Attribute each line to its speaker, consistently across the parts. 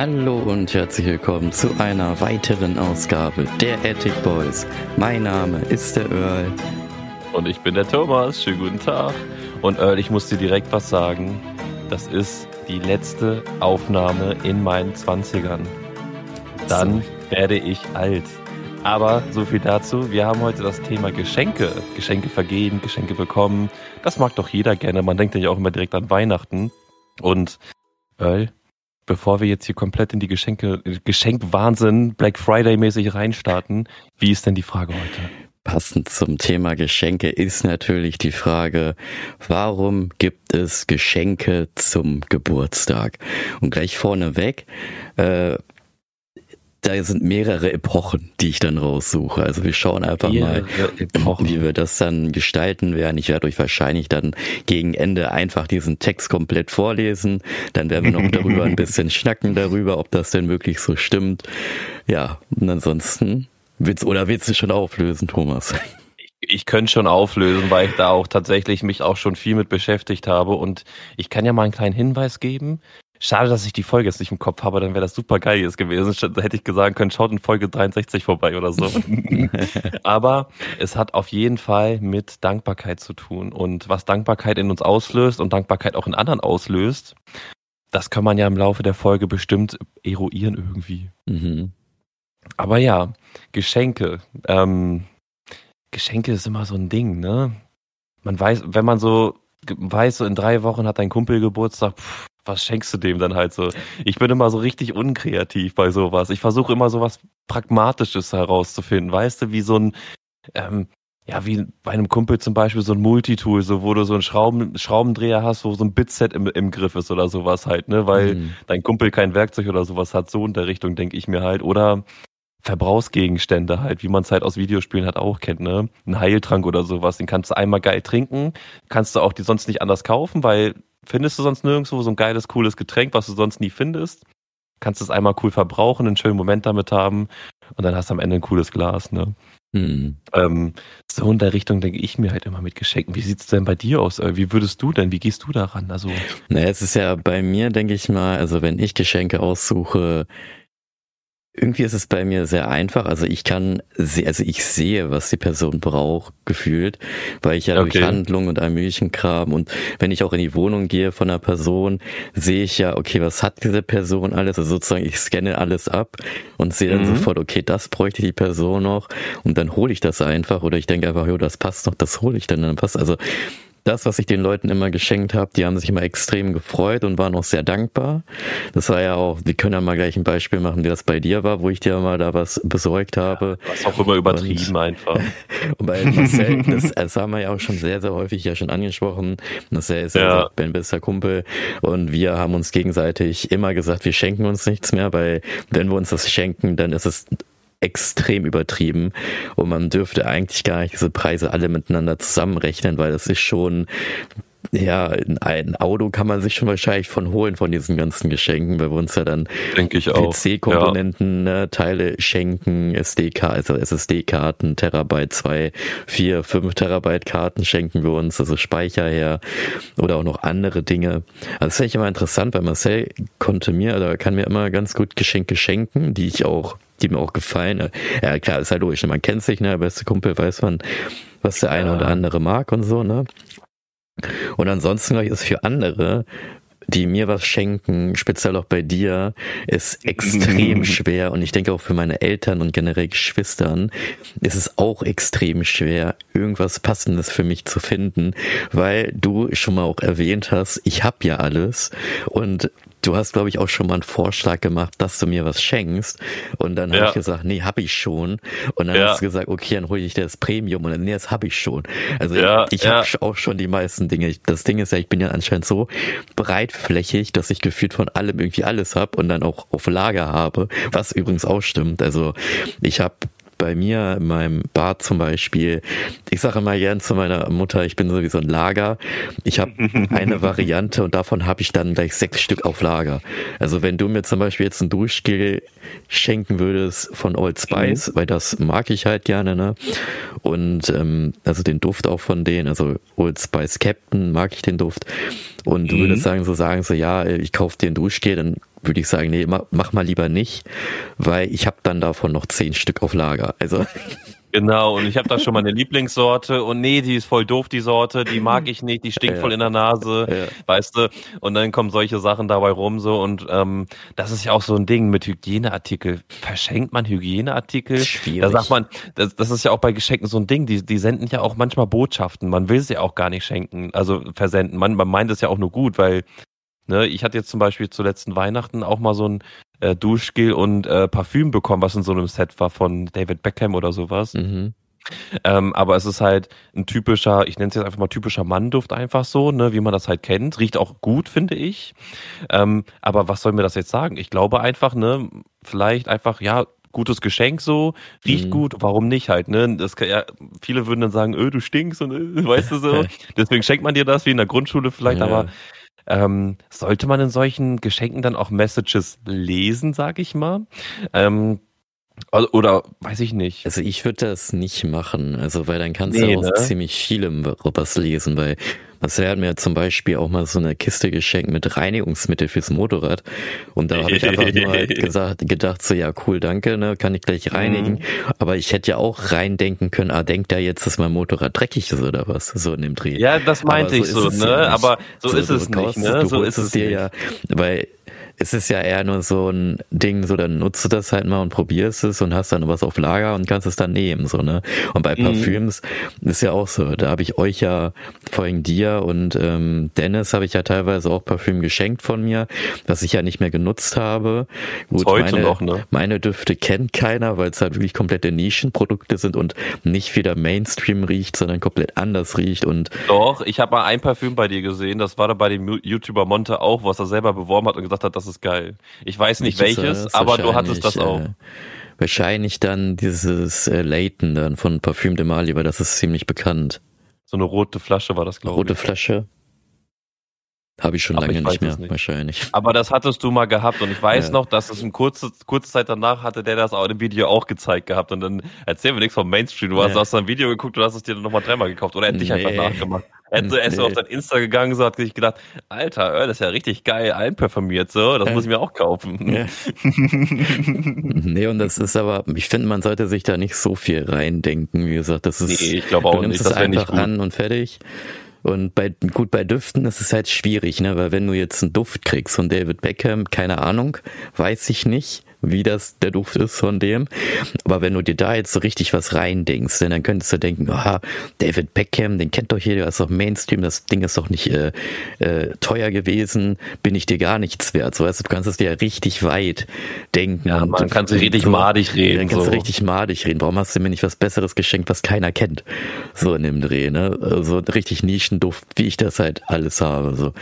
Speaker 1: Hallo und herzlich willkommen zu einer weiteren Ausgabe der Attic Boys. Mein Name ist der Earl.
Speaker 2: Und ich bin der Thomas. Schönen guten Tag. Und Earl, ich muss dir direkt was sagen. Das ist die letzte Aufnahme in meinen Zwanzigern. Dann werde ich alt. Aber so viel dazu. Wir haben heute das Thema Geschenke. Geschenke vergeben, Geschenke bekommen. Das mag doch jeder gerne. Man denkt ja auch immer direkt an Weihnachten. Und Earl, bevor wir jetzt hier komplett in die Geschenke, Geschenkwahnsinn, Black Friday mäßig reinstarten, wie ist denn die Frage heute?
Speaker 1: Passend zum Thema Geschenke ist natürlich die Frage, warum gibt es Geschenke zum Geburtstag? Und gleich vorneweg, äh, da sind mehrere Epochen, die ich dann raussuche. Also wir schauen einfach mehrere mal, Epochen. wie wir das dann gestalten werden. Ich werde euch wahrscheinlich dann gegen Ende einfach diesen Text komplett vorlesen. Dann werden wir noch darüber ein bisschen schnacken darüber, ob das denn wirklich so stimmt. Ja, und ansonsten willst oder willst du schon auflösen, Thomas?
Speaker 2: ich könnte schon auflösen, weil ich da auch tatsächlich mich auch schon viel mit beschäftigt habe. Und ich kann ja mal einen kleinen Hinweis geben. Schade, dass ich die Folge jetzt nicht im Kopf habe, dann wäre das super geil jetzt gewesen. Da hätte ich gesagt können, schaut in Folge 63 vorbei oder so. Aber es hat auf jeden Fall mit Dankbarkeit zu tun. Und was Dankbarkeit in uns auslöst und Dankbarkeit auch in anderen auslöst, das kann man ja im Laufe der Folge bestimmt eruieren irgendwie. Mhm. Aber ja, Geschenke. Ähm, Geschenke ist immer so ein Ding, ne? Man weiß, wenn man so weiß, so in drei Wochen hat dein Kumpel Geburtstag, pff, was schenkst du dem dann halt so? Ich bin immer so richtig unkreativ bei sowas. Ich versuche immer sowas Pragmatisches herauszufinden, weißt du, wie so ein, ähm, ja, wie bei einem Kumpel zum Beispiel so ein Multitool, so wo du so einen Schrauben, Schraubendreher hast, wo so ein Bitset im, im Griff ist oder sowas halt, ne, weil mhm. dein Kumpel kein Werkzeug oder sowas hat, so in der Richtung denke ich mir halt. Oder Verbrauchsgegenstände halt, wie man es halt aus Videospielen halt auch kennt, ne? Ein Heiltrank oder sowas, den kannst du einmal geil trinken, kannst du auch die sonst nicht anders kaufen, weil findest du sonst nirgendwo so ein geiles, cooles Getränk, was du sonst nie findest. Kannst es einmal cool verbrauchen, einen schönen Moment damit haben und dann hast du am Ende ein cooles Glas, ne? Hm. Ähm, so in der Richtung denke ich mir halt immer mit Geschenken. Wie sieht's denn bei dir aus? Wie würdest du denn, wie gehst du daran? Also,
Speaker 1: naja, es ist ja bei mir, denke ich mal, also wenn ich Geschenke aussuche, irgendwie ist es bei mir sehr einfach. Also ich kann, also ich sehe, was die Person braucht, gefühlt, weil ich ja okay. durch Handlung und allem möglichen Kram und wenn ich auch in die Wohnung gehe von einer Person, sehe ich ja, okay, was hat diese Person alles? Also sozusagen, ich scanne alles ab und sehe dann mhm. sofort, okay, das bräuchte die Person noch und dann hole ich das einfach oder ich denke einfach, jo, das passt noch, das hole ich dann, dann passt. Also das, was ich den Leuten immer geschenkt habe, die haben sich immer extrem gefreut und waren auch sehr dankbar. Das war ja auch, wir können ja mal gleich ein Beispiel machen, wie das bei dir war, wo ich dir mal da was besorgt habe.
Speaker 2: Ja, was auch immer übertrieben und, einfach.
Speaker 1: und bei Marcel, das, das haben wir ja auch schon sehr, sehr häufig ja schon angesprochen. Marcel ist ja mein bester Kumpel und wir haben uns gegenseitig immer gesagt, wir schenken uns nichts mehr, weil wenn wir uns das schenken, dann ist es extrem übertrieben und man dürfte eigentlich gar nicht diese Preise alle miteinander zusammenrechnen, weil das ist schon ja, ein Auto kann man sich schon wahrscheinlich von holen von diesen ganzen Geschenken, weil wir uns ja dann PC-Komponenten, ja. ne, Teile schenken, SD-Karten, also SSD-Karten, Terabyte 2, 4, 5 Terabyte Karten schenken wir uns, also Speicher her oder auch noch andere Dinge. Also das finde ich immer interessant, weil Marcel konnte mir oder kann mir immer ganz gut Geschenke schenken, die ich auch die mir auch gefallen. Ja, klar, ist halt logisch, ne? man kennt sich, ne, der beste Kumpel weiß man, was der eine oder andere mag und so, ne. Und ansonsten glaube ich, ist für andere, die mir was schenken, speziell auch bei dir, ist extrem schwer. Und ich denke auch für meine Eltern und generell Geschwistern ist es auch extrem schwer, irgendwas Passendes für mich zu finden, weil du schon mal auch erwähnt hast, ich habe ja alles und du hast, glaube ich, auch schon mal einen Vorschlag gemacht, dass du mir was schenkst. Und dann ja. habe ich gesagt, nee, habe ich schon. Und dann ja. hast du gesagt, okay, dann hole ich dir das Premium. Und dann, nee, das habe ich schon. Also ja, ich habe auch schon die meisten Dinge. Das Ding ist ja, ich bin ja anscheinend so breitflächig, dass ich gefühlt von allem irgendwie alles habe und dann auch auf Lager habe, was übrigens auch stimmt. Also ich habe bei mir in meinem Bad zum Beispiel, ich sage immer gern zu meiner Mutter, ich bin sowieso ein Lager. Ich habe eine Variante und davon habe ich dann gleich sechs Stück auf Lager. Also wenn du mir zum Beispiel jetzt ein Duschgel schenken würdest von Old Spice, mhm. weil das mag ich halt gerne, ne? Und ähm, also den Duft auch von denen, also Old Spice Captain mag ich den Duft. Und du mhm. würdest sagen, so sagen so, ja, ich kaufe dir ein Duschgel, dann würde ich sagen, nee, mach, mal lieber nicht, weil ich habe dann davon noch zehn Stück auf Lager. Also
Speaker 2: Genau, und ich habe da schon meine Lieblingssorte und nee, die ist voll doof, die Sorte, die mag ich nicht, die stinkt ja. voll in der Nase, ja. weißt du, und dann kommen solche Sachen dabei rum so und ähm, das ist ja auch so ein Ding mit Hygieneartikel. Verschenkt man Hygieneartikel? Schwierig. Da sagt man, das, das ist ja auch bei Geschenken so ein Ding, die, die senden ja auch manchmal Botschaften, man will sie auch gar nicht schenken, also versenden, man, man meint es ja auch nur gut, weil Ne, ich hatte jetzt zum Beispiel zu letzten Weihnachten auch mal so ein äh, Duschgel und äh, Parfüm bekommen, was in so einem Set war von David Beckham oder sowas. Mhm. Ähm, aber es ist halt ein typischer, ich nenne es jetzt einfach mal typischer Mannduft einfach so, ne, wie man das halt kennt. Riecht auch gut, finde ich. Ähm, aber was soll mir das jetzt sagen? Ich glaube einfach, ne, vielleicht einfach, ja, gutes Geschenk so, riecht mhm. gut, warum nicht halt, ne? Das kann, ja, viele würden dann sagen, öh, du stinkst und äh, weißt du so. Deswegen schenkt man dir das wie in der Grundschule vielleicht, ja. aber ähm, sollte man in solchen Geschenken dann auch Messages lesen, sag ich mal? Ähm, oder weiß ich nicht.
Speaker 1: Also ich würde das nicht machen, also weil dann kannst nee, du auch ne? ziemlich vielem was lesen, weil Marcel hat mir zum Beispiel auch mal so eine Kiste geschenkt mit Reinigungsmittel fürs Motorrad. Und da habe ich einfach nur halt gesagt, gedacht, so ja, cool, danke, ne, kann ich gleich reinigen. Mhm. Aber ich hätte ja auch reindenken können, ah, denkt er jetzt, dass mein Motorrad dreckig ist oder was? So in dem Dreh.
Speaker 2: Ja, das meinte ich so, ne? Ja Aber so, so ist es nicht, ne?
Speaker 1: So ist es dir nicht. ja, weil es ist ja eher nur so ein Ding, so dann nutzt du das halt mal und probierst es und hast dann was auf Lager und kannst es dann nehmen, so, ne? Und bei mhm. Parfüms ist ja auch so, da habe ich euch ja, vorhin dir und ähm, Dennis habe ich ja teilweise auch Parfüm geschenkt von mir, das ich ja nicht mehr genutzt habe.
Speaker 2: Gut, heute
Speaker 1: meine,
Speaker 2: noch, ne?
Speaker 1: Meine Düfte kennt keiner, weil es halt wirklich komplette Nischenprodukte sind und nicht wieder Mainstream riecht, sondern komplett anders riecht und.
Speaker 2: Doch, ich habe mal ein Parfüm bei dir gesehen, das war da bei dem YouTuber Monte auch, was er selber beworben hat und gesagt hat, das ist geil. Ich weiß nicht welches, welches aber du hattest das auch. Äh,
Speaker 1: wahrscheinlich dann dieses äh, Layton dann von Parfüm de Mali, weil das ist ziemlich bekannt.
Speaker 2: So eine rote Flasche war das, glaube
Speaker 1: ich. Rote Flasche. Habe ich schon Aber lange ich nicht mehr, nicht. wahrscheinlich.
Speaker 2: Aber das hattest du mal gehabt und ich weiß ja. noch, dass es eine kurze, kurze Zeit danach hatte der das auch im Video auch gezeigt gehabt und dann erzähl mir nichts vom Mainstream. Du hast, ja. hast ein Video geguckt und hast es dir dann nochmal dreimal gekauft oder er hat dich einfach nachgemacht. Er ist nee. so auf dein Insta gegangen, so hat sich gedacht, Alter, das ist ja richtig geil einperformiert, so, das muss ich mir auch kaufen. Ja.
Speaker 1: nee, und das ist aber, ich finde, man sollte sich da nicht so viel reindenken. Wie gesagt, das ist,
Speaker 2: nee, ich glaube auch nicht,
Speaker 1: das einfach an und fertig. Und bei, gut, bei Düften ist es halt schwierig, ne, weil wenn du jetzt einen Duft kriegst von David Beckham, keine Ahnung, weiß ich nicht wie das der Duft ist von dem. Aber wenn du dir da jetzt so richtig was reindenkst, dann könntest du denken, aha, David Beckham, den kennt doch jeder, ist doch Mainstream, das Ding ist doch nicht äh, äh, teuer gewesen, bin ich dir gar nichts wert. So weißt du, du kannst es dir ja richtig weit denken.
Speaker 2: Ja, man kann sich richtig so, madig reden.
Speaker 1: Dann kannst so. du richtig madig reden. Warum hast du mir nicht was Besseres geschenkt, was keiner kennt? So in dem Dreh, ne? So also richtig Nischenduft, wie ich das halt alles habe. So,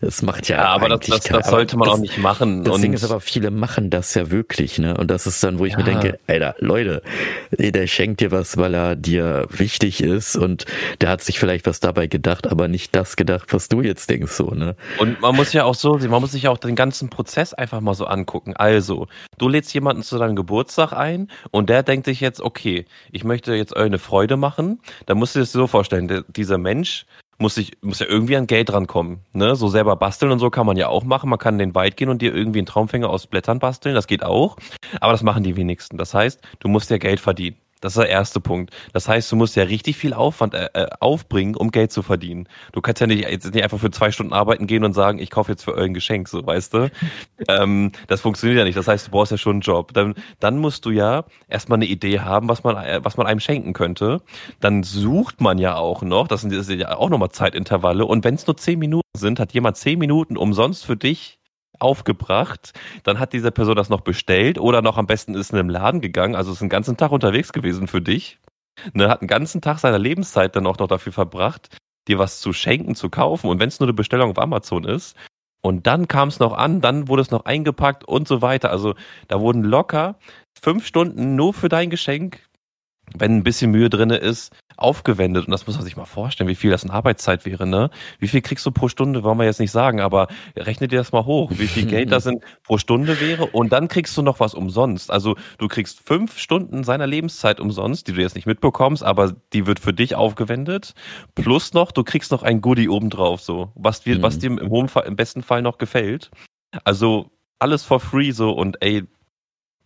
Speaker 1: das macht ja. Ja,
Speaker 2: aber das, das, das sollte man das, auch nicht machen.
Speaker 1: Das Ding ist aber, viele machen das ja wirklich wirklich, ne? Und das ist dann, wo ich ja. mir denke, Alter, Leute, der schenkt dir was, weil er dir wichtig ist und der hat sich vielleicht was dabei gedacht, aber nicht das gedacht, was du jetzt denkst, so, ne?
Speaker 2: Und man muss ja auch so sehen, man muss sich ja auch den ganzen Prozess einfach mal so angucken. Also, du lädst jemanden zu deinem Geburtstag ein und der denkt sich jetzt, okay, ich möchte jetzt eine Freude machen. Da musst du dir das so vorstellen, dieser Mensch muss ich muss ja irgendwie an Geld rankommen. Ne? So selber basteln und so kann man ja auch machen. Man kann in den Wald gehen und dir irgendwie einen Traumfänger aus Blättern basteln. Das geht auch. Aber das machen die wenigsten. Das heißt, du musst ja Geld verdienen. Das ist der erste Punkt. Das heißt, du musst ja richtig viel Aufwand äh, äh, aufbringen, um Geld zu verdienen. Du kannst ja nicht, jetzt nicht einfach für zwei Stunden arbeiten gehen und sagen, ich kaufe jetzt für euer Geschenk, so weißt du. ähm, das funktioniert ja nicht. Das heißt, du brauchst ja schon einen Job. Dann, dann musst du ja erstmal eine Idee haben, was man, äh, was man einem schenken könnte. Dann sucht man ja auch noch, das sind, das sind ja auch nochmal Zeitintervalle. Und wenn es nur zehn Minuten sind, hat jemand zehn Minuten umsonst für dich aufgebracht, dann hat diese Person das noch bestellt oder noch am besten ist in einem Laden gegangen, also ist einen ganzen Tag unterwegs gewesen für dich, ne, hat einen ganzen Tag seiner Lebenszeit dann auch noch dafür verbracht, dir was zu schenken, zu kaufen. Und wenn es nur eine Bestellung auf Amazon ist. Und dann kam es noch an, dann wurde es noch eingepackt und so weiter, also da wurden locker fünf Stunden nur für dein Geschenk wenn ein bisschen Mühe drinne ist, aufgewendet. Und das muss man sich mal vorstellen, wie viel das in Arbeitszeit wäre, ne? Wie viel kriegst du pro Stunde, wollen wir jetzt nicht sagen, aber rechne dir das mal hoch, wie viel Geld das in, pro Stunde wäre. Und dann kriegst du noch was umsonst. Also du kriegst fünf Stunden seiner Lebenszeit umsonst, die du jetzt nicht mitbekommst, aber die wird für dich aufgewendet. Plus noch, du kriegst noch ein Goodie obendrauf, so, was dir, mhm. was dir im, hohen Fall, im besten Fall noch gefällt. Also alles for free so und ey,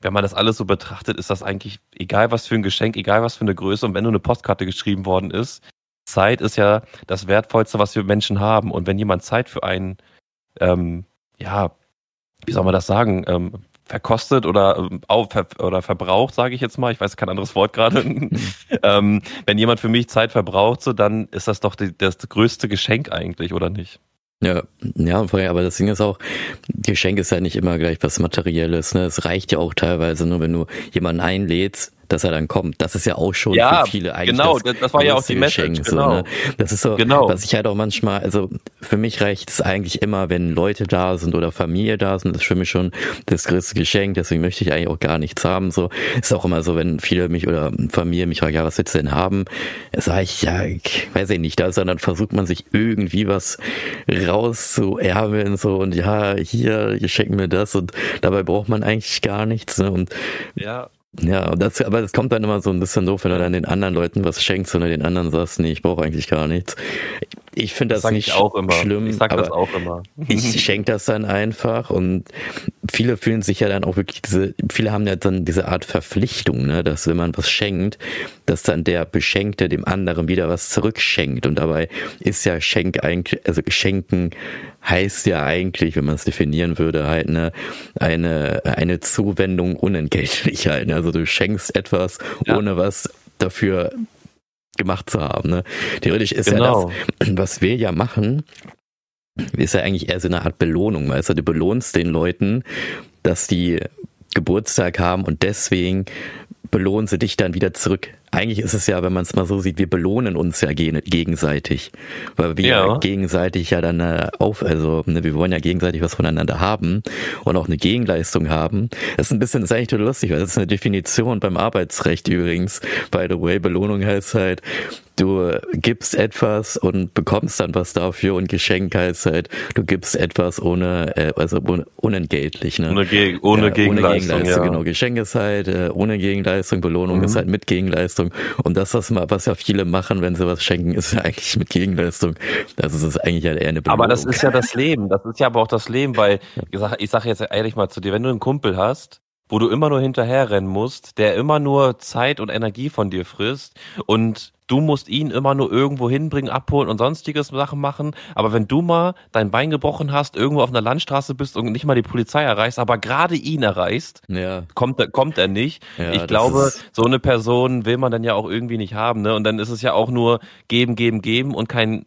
Speaker 2: wenn man das alles so betrachtet, ist das eigentlich egal was für ein Geschenk, egal was für eine Größe und wenn nur eine Postkarte geschrieben worden ist, Zeit ist ja das Wertvollste, was wir Menschen haben und wenn jemand Zeit für einen, ähm, ja, wie soll man das sagen, ähm, verkostet oder ähm, auf, oder verbraucht, sage ich jetzt mal. Ich weiß kein anderes Wort gerade. ähm, wenn jemand für mich Zeit verbraucht, so dann ist das doch die, das größte Geschenk eigentlich, oder nicht?
Speaker 1: Ja, ja, aber das Ding ist auch, Geschenk ist ja nicht immer gleich was Materielles. Ne? Es reicht ja auch teilweise nur, wenn du jemanden einlädst, dass er dann kommt. Das ist ja auch schon ja, für viele eigentlich
Speaker 2: genau, das, das war ja auch die Message,
Speaker 1: Geschenk, genau. So, ne? Das ist so, genau. was ich halt auch manchmal, also für mich reicht es eigentlich immer, wenn Leute da sind oder Familie da sind, das ist für mich schon das größte Geschenk, deswegen möchte ich eigentlich auch gar nichts haben. So ist auch immer so, wenn viele mich oder Familie mich fragen, ja, was willst du denn haben? Sag ich, ja, ich weiß ich nicht, da sondern versucht man sich irgendwie was rauszuerben so und ja, hier, hier schenken mir das und dabei braucht man eigentlich gar nichts. Ne? Und
Speaker 2: ja.
Speaker 1: Ja, das, aber das kommt dann immer so ein bisschen doof, wenn du dann den anderen Leuten was schenkst und den anderen sagst, nee, ich brauche eigentlich gar nichts. Ich finde das, das nicht auch immer. schlimm.
Speaker 2: Ich sag das auch immer.
Speaker 1: ich schenke das dann einfach und viele fühlen sich ja dann auch wirklich diese, viele haben ja dann diese Art Verpflichtung, ne, dass wenn man was schenkt, dass dann der Beschenkte dem anderen wieder was zurückschenkt und dabei ist ja Schenk eigentlich, also Schenken heißt ja eigentlich, wenn man es definieren würde, halt eine, eine, eine Zuwendung unentgeltlich halt. Ne? Also du schenkst etwas, ja. ohne was dafür gemacht zu haben. Ne? Theoretisch ist genau. ja das, was wir ja machen, ist ja eigentlich eher so eine Art Belohnung, weißt du, du belohnst den Leuten, dass die Geburtstag haben und deswegen belohnen sie dich dann wieder zurück. Eigentlich ist es ja, wenn man es mal so sieht, wir belohnen uns ja gegenseitig, weil wir ja. gegenseitig ja dann äh, auf, also ne, wir wollen ja gegenseitig was voneinander haben und auch eine Gegenleistung haben. Das ist ein bisschen, das ist eigentlich total lustig, weil das ist eine Definition beim Arbeitsrecht übrigens. By the way, Belohnung heißt halt, du gibst etwas und bekommst dann was dafür und Geschenk heißt halt, du gibst etwas ohne, äh, also unentgeltlich, ne?
Speaker 2: Ohne, Ge ohne ja, Gegenleistung. Ohne Gegenleistung,
Speaker 1: ja. genau. Geschenk ist halt äh, ohne Gegenleistung, Belohnung mhm. ist halt mit Gegenleistung. Und das, was, mal, was ja viele machen, wenn sie was schenken, ist ja eigentlich mit Gegenleistung. Das ist eigentlich halt eher eine
Speaker 2: Belohnung. Aber das ist ja das Leben. Das ist ja aber auch das Leben, weil ich sage ich sag jetzt ehrlich mal zu dir, wenn du einen Kumpel hast, wo du immer nur hinterherrennen musst, der immer nur Zeit und Energie von dir frisst und du musst ihn immer nur irgendwo hinbringen, abholen und sonstiges Sachen machen. Aber wenn du mal dein Bein gebrochen hast, irgendwo auf einer Landstraße bist und nicht mal die Polizei erreichst, aber gerade ihn erreichst, ja. kommt, kommt er nicht. Ja, ich glaube, so eine Person will man dann ja auch irgendwie nicht haben. Ne? Und dann ist es ja auch nur geben, geben, geben und kein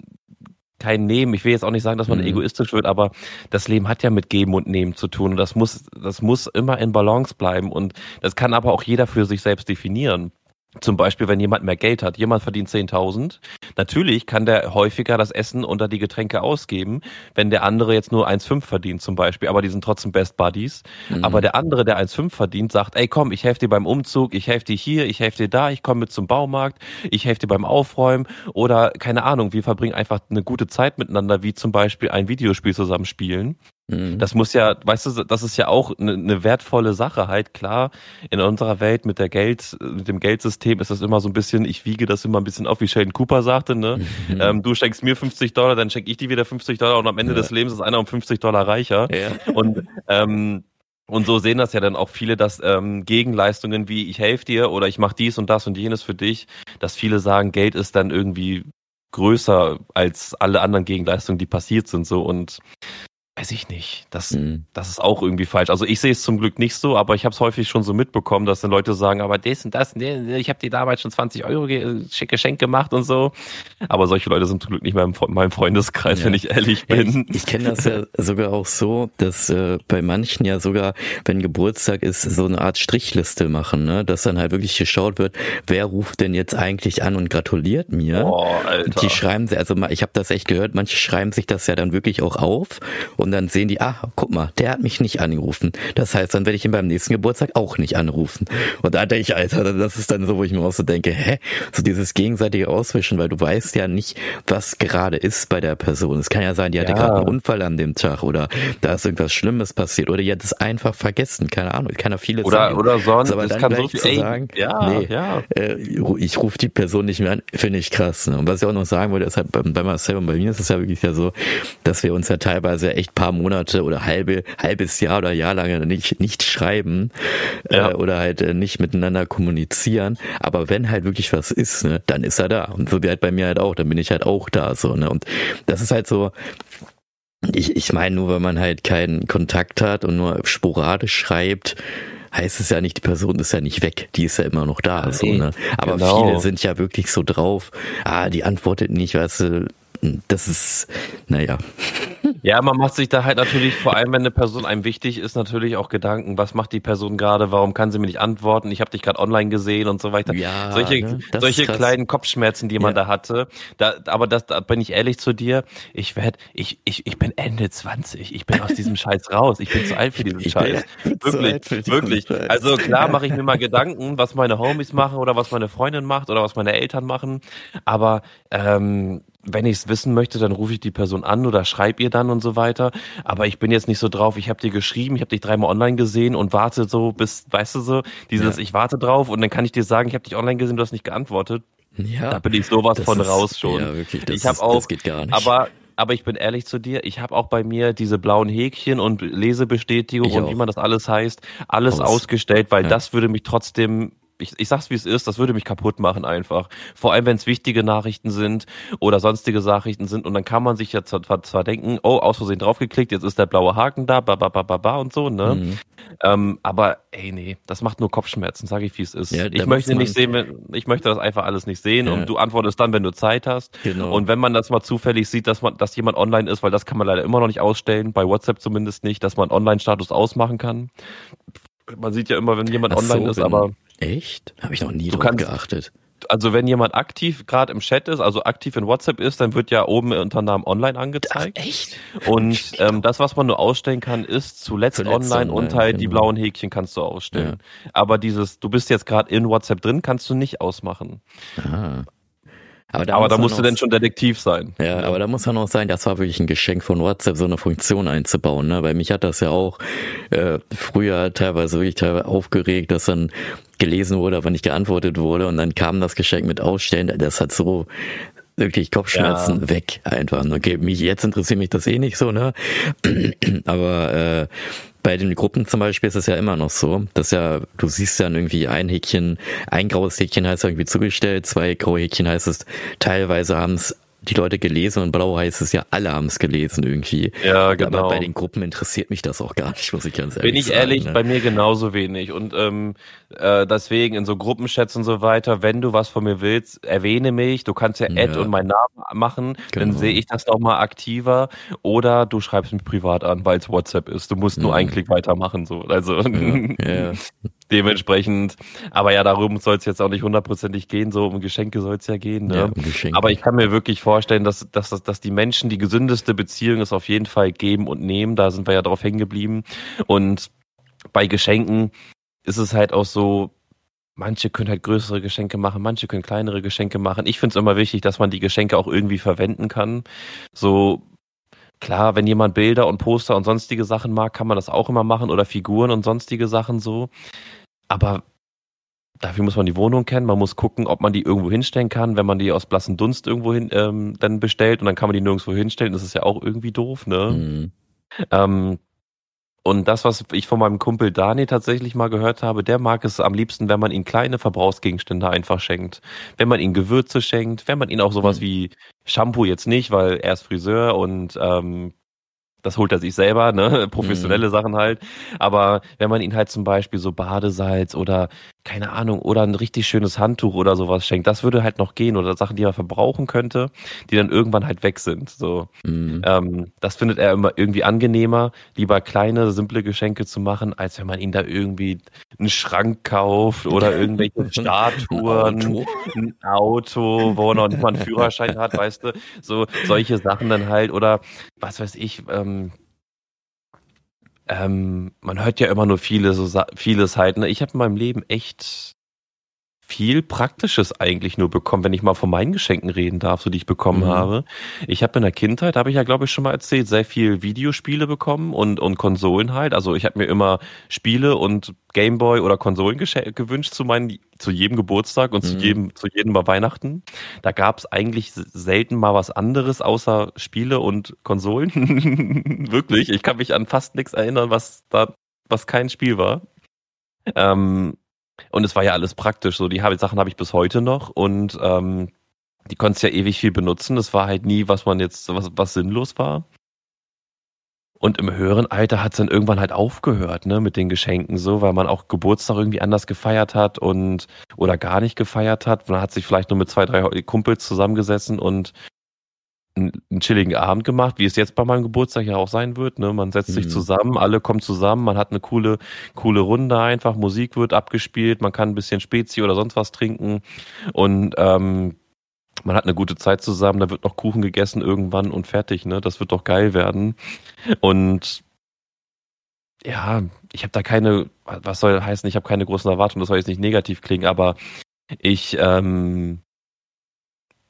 Speaker 2: kein Nehmen. Ich will jetzt auch nicht sagen, dass man mhm. egoistisch wird, aber das Leben hat ja mit Geben und Nehmen zu tun und das muss, das muss immer in Balance bleiben und das kann aber auch jeder für sich selbst definieren. Zum Beispiel, wenn jemand mehr Geld hat, jemand verdient 10.000. Natürlich kann der häufiger das Essen oder die Getränke ausgeben, wenn der andere jetzt nur 1,5 verdient zum Beispiel, aber die sind trotzdem Best Buddies. Mhm. Aber der andere, der 1,5 verdient, sagt, ey komm, ich helfe dir beim Umzug, ich helfe dir hier, ich helfe dir da, ich komme mit zum Baumarkt, ich helfe dir beim Aufräumen oder keine Ahnung, wir verbringen einfach eine gute Zeit miteinander, wie zum Beispiel ein Videospiel zusammen spielen. Mhm. Das muss ja, weißt du, das ist ja auch eine, eine, wertvolle Sache halt. Klar, in unserer Welt mit der Geld, mit dem Geldsystem ist das immer so ein bisschen, ich wiege das immer ein bisschen auf, wie Sheldon Cooper sagte, ne? Mhm. Ähm, du schenkst mir 50 Dollar, dann schenke ich dir wieder 50 Dollar und am Ende ja. des Lebens ist einer um 50 Dollar reicher. Ja. Und ähm, und so sehen das ja dann auch viele, dass ähm, Gegenleistungen wie ich helfe dir oder ich mache dies und das und jenes für dich, dass viele sagen, Geld ist dann irgendwie größer als alle anderen Gegenleistungen, die passiert sind so und Weiß ich nicht. Das, mhm. das ist auch irgendwie falsch. Also ich sehe es zum Glück nicht so, aber ich habe es häufig schon so mitbekommen, dass dann Leute sagen, aber das und das, nee, ich habe dir damals schon 20 Euro Geschenk gemacht und so. Aber solche Leute sind zum Glück nicht mehr in meinem Freundeskreis, ja. wenn ich ehrlich bin.
Speaker 1: Ich ich kenne das ja sogar auch so, dass äh, bei manchen ja sogar, wenn Geburtstag ist, so eine Art Strichliste machen, ne? dass dann halt wirklich geschaut wird, wer ruft denn jetzt eigentlich an und gratuliert mir.
Speaker 2: Oh, Alter.
Speaker 1: Die schreiben, also ich habe das echt gehört, manche schreiben sich das ja dann wirklich auch auf und dann sehen die, ah, guck mal, der hat mich nicht angerufen. Das heißt, dann werde ich ihn beim nächsten Geburtstag auch nicht anrufen. Und da denke ich, Alter, das ist dann so, wo ich mir auch so denke, hä? So dieses gegenseitige Auswischen, weil du weißt ja nicht, was gerade ist bei der Person. Es kann ja sein, die hatte ja. gerade einen Unfall an dem Tag oder da ist irgendwas Schlimmes passiert oder die hat es einfach vergessen. Keine Ahnung, kann ja vieles
Speaker 2: oder,
Speaker 1: sagen.
Speaker 2: Oder sonst,
Speaker 1: aber dann kann so viel, zu sagen, ja, nee, ja. Äh, ich rufe die Person nicht mehr an, finde ich krass. Ne? Und was ich auch noch sagen wollte, ist halt bei, bei Marcel und bei mir ist es ja wirklich ja so, dass wir uns ja teilweise echt paar Monate oder halbe, halbes Jahr oder Jahr lang nicht, nicht schreiben ja. äh, oder halt äh, nicht miteinander kommunizieren. Aber wenn halt wirklich was ist, ne, dann ist er da. Und so wie halt bei mir halt auch, dann bin ich halt auch da. so ne Und das ist halt so, ich, ich meine, nur wenn man halt keinen Kontakt hat und nur sporadisch schreibt, heißt es ja nicht, die Person ist ja nicht weg, die ist ja immer noch da. So, ne? Aber genau. viele sind ja wirklich so drauf, ah, die antwortet nicht, weißt du, das ist, naja.
Speaker 2: Ja, man macht sich da halt natürlich, vor allem wenn eine Person einem wichtig ist, natürlich auch Gedanken, was macht die Person gerade, warum kann sie mir nicht antworten, ich habe dich gerade online gesehen und so weiter. Ja, solche ne? solche kleinen Kopfschmerzen, die man ja. da hatte. Da, aber das, da bin ich ehrlich zu dir, ich werde, ich, ich, ich bin Ende 20, ich bin aus diesem Scheiß raus, ich bin zu alt für diesen ich Scheiß. Wirklich, wirklich. Scheiß. Also klar mache ich mir mal Gedanken, was meine Homies machen oder was meine Freundin macht oder was meine Eltern machen, aber ähm, wenn ich es wissen möchte, dann rufe ich die Person an oder schreibe ihr dann und so weiter. Aber ich bin jetzt nicht so drauf, ich habe dir geschrieben, ich habe dich dreimal online gesehen und warte so bis, weißt du so, dieses, ja. ich warte drauf und dann kann ich dir sagen, ich habe dich online gesehen, du hast nicht geantwortet. Ja. Da bin ich sowas von ist, raus schon. Ja, wirklich, das, ich ist, auch, das geht gar nicht. Aber aber ich bin ehrlich zu dir, ich habe auch bei mir diese blauen Häkchen und Lesebestätigung und wie man das alles heißt, alles Aus. ausgestellt, weil ja. das würde mich trotzdem ich, ich sag's wie es ist, das würde mich kaputt machen einfach. Vor allem, wenn es wichtige Nachrichten sind oder sonstige Nachrichten sind und dann kann man sich ja zwar, zwar denken, oh, aus Versehen draufgeklickt, jetzt ist der blaue Haken da, ba, ba, ba, ba, ba und so, ne? Mhm. Ähm, aber ey, nee, das macht nur Kopfschmerzen, sage ich, wie es ist. Ja, ich möchte nicht sehen, ich möchte das einfach alles nicht sehen ja. und du antwortest dann, wenn du Zeit hast. Genau. Und wenn man das mal zufällig sieht, dass man, dass jemand online ist, weil das kann man leider immer noch nicht ausstellen, bei WhatsApp zumindest nicht, dass man Online-Status ausmachen kann. Man sieht ja immer, wenn jemand Ach online so, ist, aber
Speaker 1: Echt? Habe ich noch nie drauf geachtet.
Speaker 2: Also wenn jemand aktiv gerade im Chat ist, also aktiv in WhatsApp ist, dann wird ja oben unter Namen online angezeigt. Ach, echt? Und ähm, das, was man nur ausstellen kann, ist zuletzt, zuletzt online, online, und halt genau. die blauen Häkchen kannst du ausstellen. Ja. Aber dieses, du bist jetzt gerade in WhatsApp drin, kannst du nicht ausmachen. Aha. Aber da, aber da musst du denn schon Detektiv sein.
Speaker 1: Ja, ja, aber da muss ja noch sein, das war wirklich ein Geschenk von WhatsApp, so eine Funktion einzubauen. Ne? Weil mich hat das ja auch äh, früher teilweise wirklich teilweise aufgeregt, dass dann gelesen wurde, aber nicht geantwortet wurde. Und dann kam das Geschenk mit Ausstellen. Das hat so wirklich Kopfschmerzen ja. weg einfach. Okay, mich jetzt interessiert mich das eh nicht so, ne? Aber äh, bei den Gruppen zum Beispiel ist es ja immer noch so, dass ja, du siehst dann irgendwie ein Häkchen, ein graues Häkchen heißt irgendwie zugestellt, zwei graue Häkchen heißt es, teilweise haben es die Leute gelesen und blau heißt es ja, alle haben es gelesen irgendwie. Ja, genau. Aber bei den Gruppen interessiert mich das auch gar nicht, muss ich ganz ehrlich sagen.
Speaker 2: Bin ich
Speaker 1: sagen,
Speaker 2: ehrlich, ne? bei mir genauso wenig. Und ähm, äh, deswegen in so Gruppenchats und so weiter, wenn du was von mir willst, erwähne mich. Du kannst ja Ad ja. und meinen Namen machen, genau. dann sehe ich das noch mal aktiver. Oder du schreibst mich privat an, weil es WhatsApp ist. Du musst nur mhm. einen Klick weitermachen. So. Also ja. Ja. Dementsprechend, aber ja, darum soll es jetzt auch nicht hundertprozentig gehen. So um Geschenke soll es ja gehen. Ne? Um aber ich kann mir wirklich vorstellen, vorstellen, dass, dass, dass die Menschen die gesündeste Beziehung ist auf jeden Fall geben und nehmen. Da sind wir ja drauf hängen geblieben. Und bei Geschenken ist es halt auch so, manche können halt größere Geschenke machen, manche können kleinere Geschenke machen. Ich finde es immer wichtig, dass man die Geschenke auch irgendwie verwenden kann. So, klar, wenn jemand Bilder und Poster und sonstige Sachen mag, kann man das auch immer machen oder Figuren und sonstige Sachen so. Aber Dafür muss man die Wohnung kennen, man muss gucken, ob man die irgendwo hinstellen kann. Wenn man die aus blassen Dunst irgendwo hin ähm, dann bestellt und dann kann man die nirgendwo hinstellen, das ist ja auch irgendwie doof, ne? Mhm. Ähm, und das, was ich von meinem Kumpel Dani tatsächlich mal gehört habe, der mag es am liebsten, wenn man ihm kleine Verbrauchsgegenstände einfach schenkt. Wenn man ihm Gewürze schenkt, wenn man ihm auch sowas mhm. wie Shampoo jetzt nicht, weil er ist Friseur und ähm, das holt er sich selber, ne? Professionelle mhm. Sachen halt. Aber wenn man ihn halt zum Beispiel so Badesalz oder keine Ahnung, oder ein richtig schönes Handtuch oder sowas schenkt, das würde halt noch gehen oder Sachen, die er verbrauchen könnte, die dann irgendwann halt weg sind. So, mhm. ähm, das findet er immer irgendwie angenehmer, lieber kleine, simple Geschenke zu machen, als wenn man ihn da irgendwie einen Schrank kauft oder irgendwelche Statuen, ein Auto. ein Auto, wo er noch nicht mal einen Führerschein hat, weißt du, so solche Sachen dann halt oder was weiß ich. Ähm, ähm, man hört ja immer nur viele, so vieles halt. Ne? Ich habe in meinem Leben echt viel Praktisches eigentlich nur bekommen, wenn ich mal von meinen Geschenken reden darf, so die ich bekommen mhm. habe. Ich habe in der Kindheit, habe ich ja glaube ich schon mal erzählt, sehr viel Videospiele bekommen und und Konsolen halt. Also ich habe mir immer Spiele und Gameboy oder Konsolen gewünscht zu meinen zu jedem Geburtstag und mhm. zu jedem zu jedem mal Weihnachten. Da gab es eigentlich selten mal was anderes außer Spiele und Konsolen. Wirklich, ich kann mich an fast nichts erinnern, was da was kein Spiel war. Ähm, und es war ja alles praktisch. So, die Sachen habe ich bis heute noch und ähm, die konntest ja ewig viel benutzen. Das war halt nie, was man jetzt, was, was sinnlos war. Und im höheren Alter hat es dann irgendwann halt aufgehört, ne, mit den Geschenken so, weil man auch Geburtstag irgendwie anders gefeiert hat und oder gar nicht gefeiert hat. Man hat sich vielleicht nur mit zwei, drei Kumpels zusammengesessen und einen chilligen Abend gemacht, wie es jetzt bei meinem Geburtstag ja auch sein wird. Ne? Man setzt mhm. sich zusammen, alle kommen zusammen, man hat eine coole, coole Runde einfach, Musik wird abgespielt, man kann ein bisschen Spezi oder sonst was trinken und ähm, man hat eine gute Zeit zusammen, da wird noch Kuchen gegessen irgendwann und fertig, ne? Das wird doch geil werden. Und ja, ich habe da keine, was soll heißen, ich habe keine großen Erwartungen, das soll jetzt nicht negativ klingen, aber ich ähm,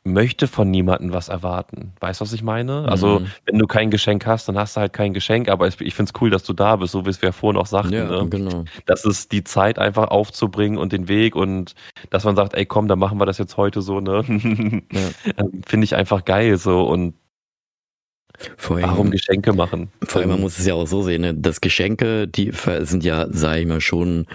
Speaker 2: möchte von niemandem was erwarten. Weißt du, was ich meine? Also, mhm. wenn du kein Geschenk hast, dann hast du halt kein Geschenk, aber ich finde es cool, dass du da bist, so wie es wir vorhin auch sagten. Ja, ne? genau. Das ist die Zeit einfach aufzubringen und den Weg und dass man sagt, ey komm, dann machen wir das jetzt heute so, ne? ja. Ähm, finde ich einfach geil so und Vorhin, Warum Geschenke machen?
Speaker 1: Vor allem, man muss es ja auch so sehen, ne? dass Geschenke, die sind ja, sag ich mal, schon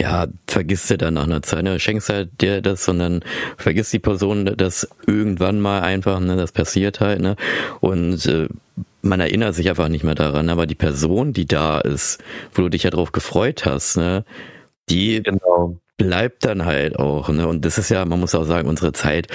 Speaker 1: ja, vergisst du dann nach einer Zeit, ne? schenkst halt dir das, sondern vergisst die Person das irgendwann mal einfach, ne, das passiert halt, ne, und äh, man erinnert sich einfach nicht mehr daran, aber die Person, die da ist, wo du dich ja drauf gefreut hast, ne, die genau bleibt dann halt auch, ne? Und das ist ja, man muss auch sagen, unsere Zeit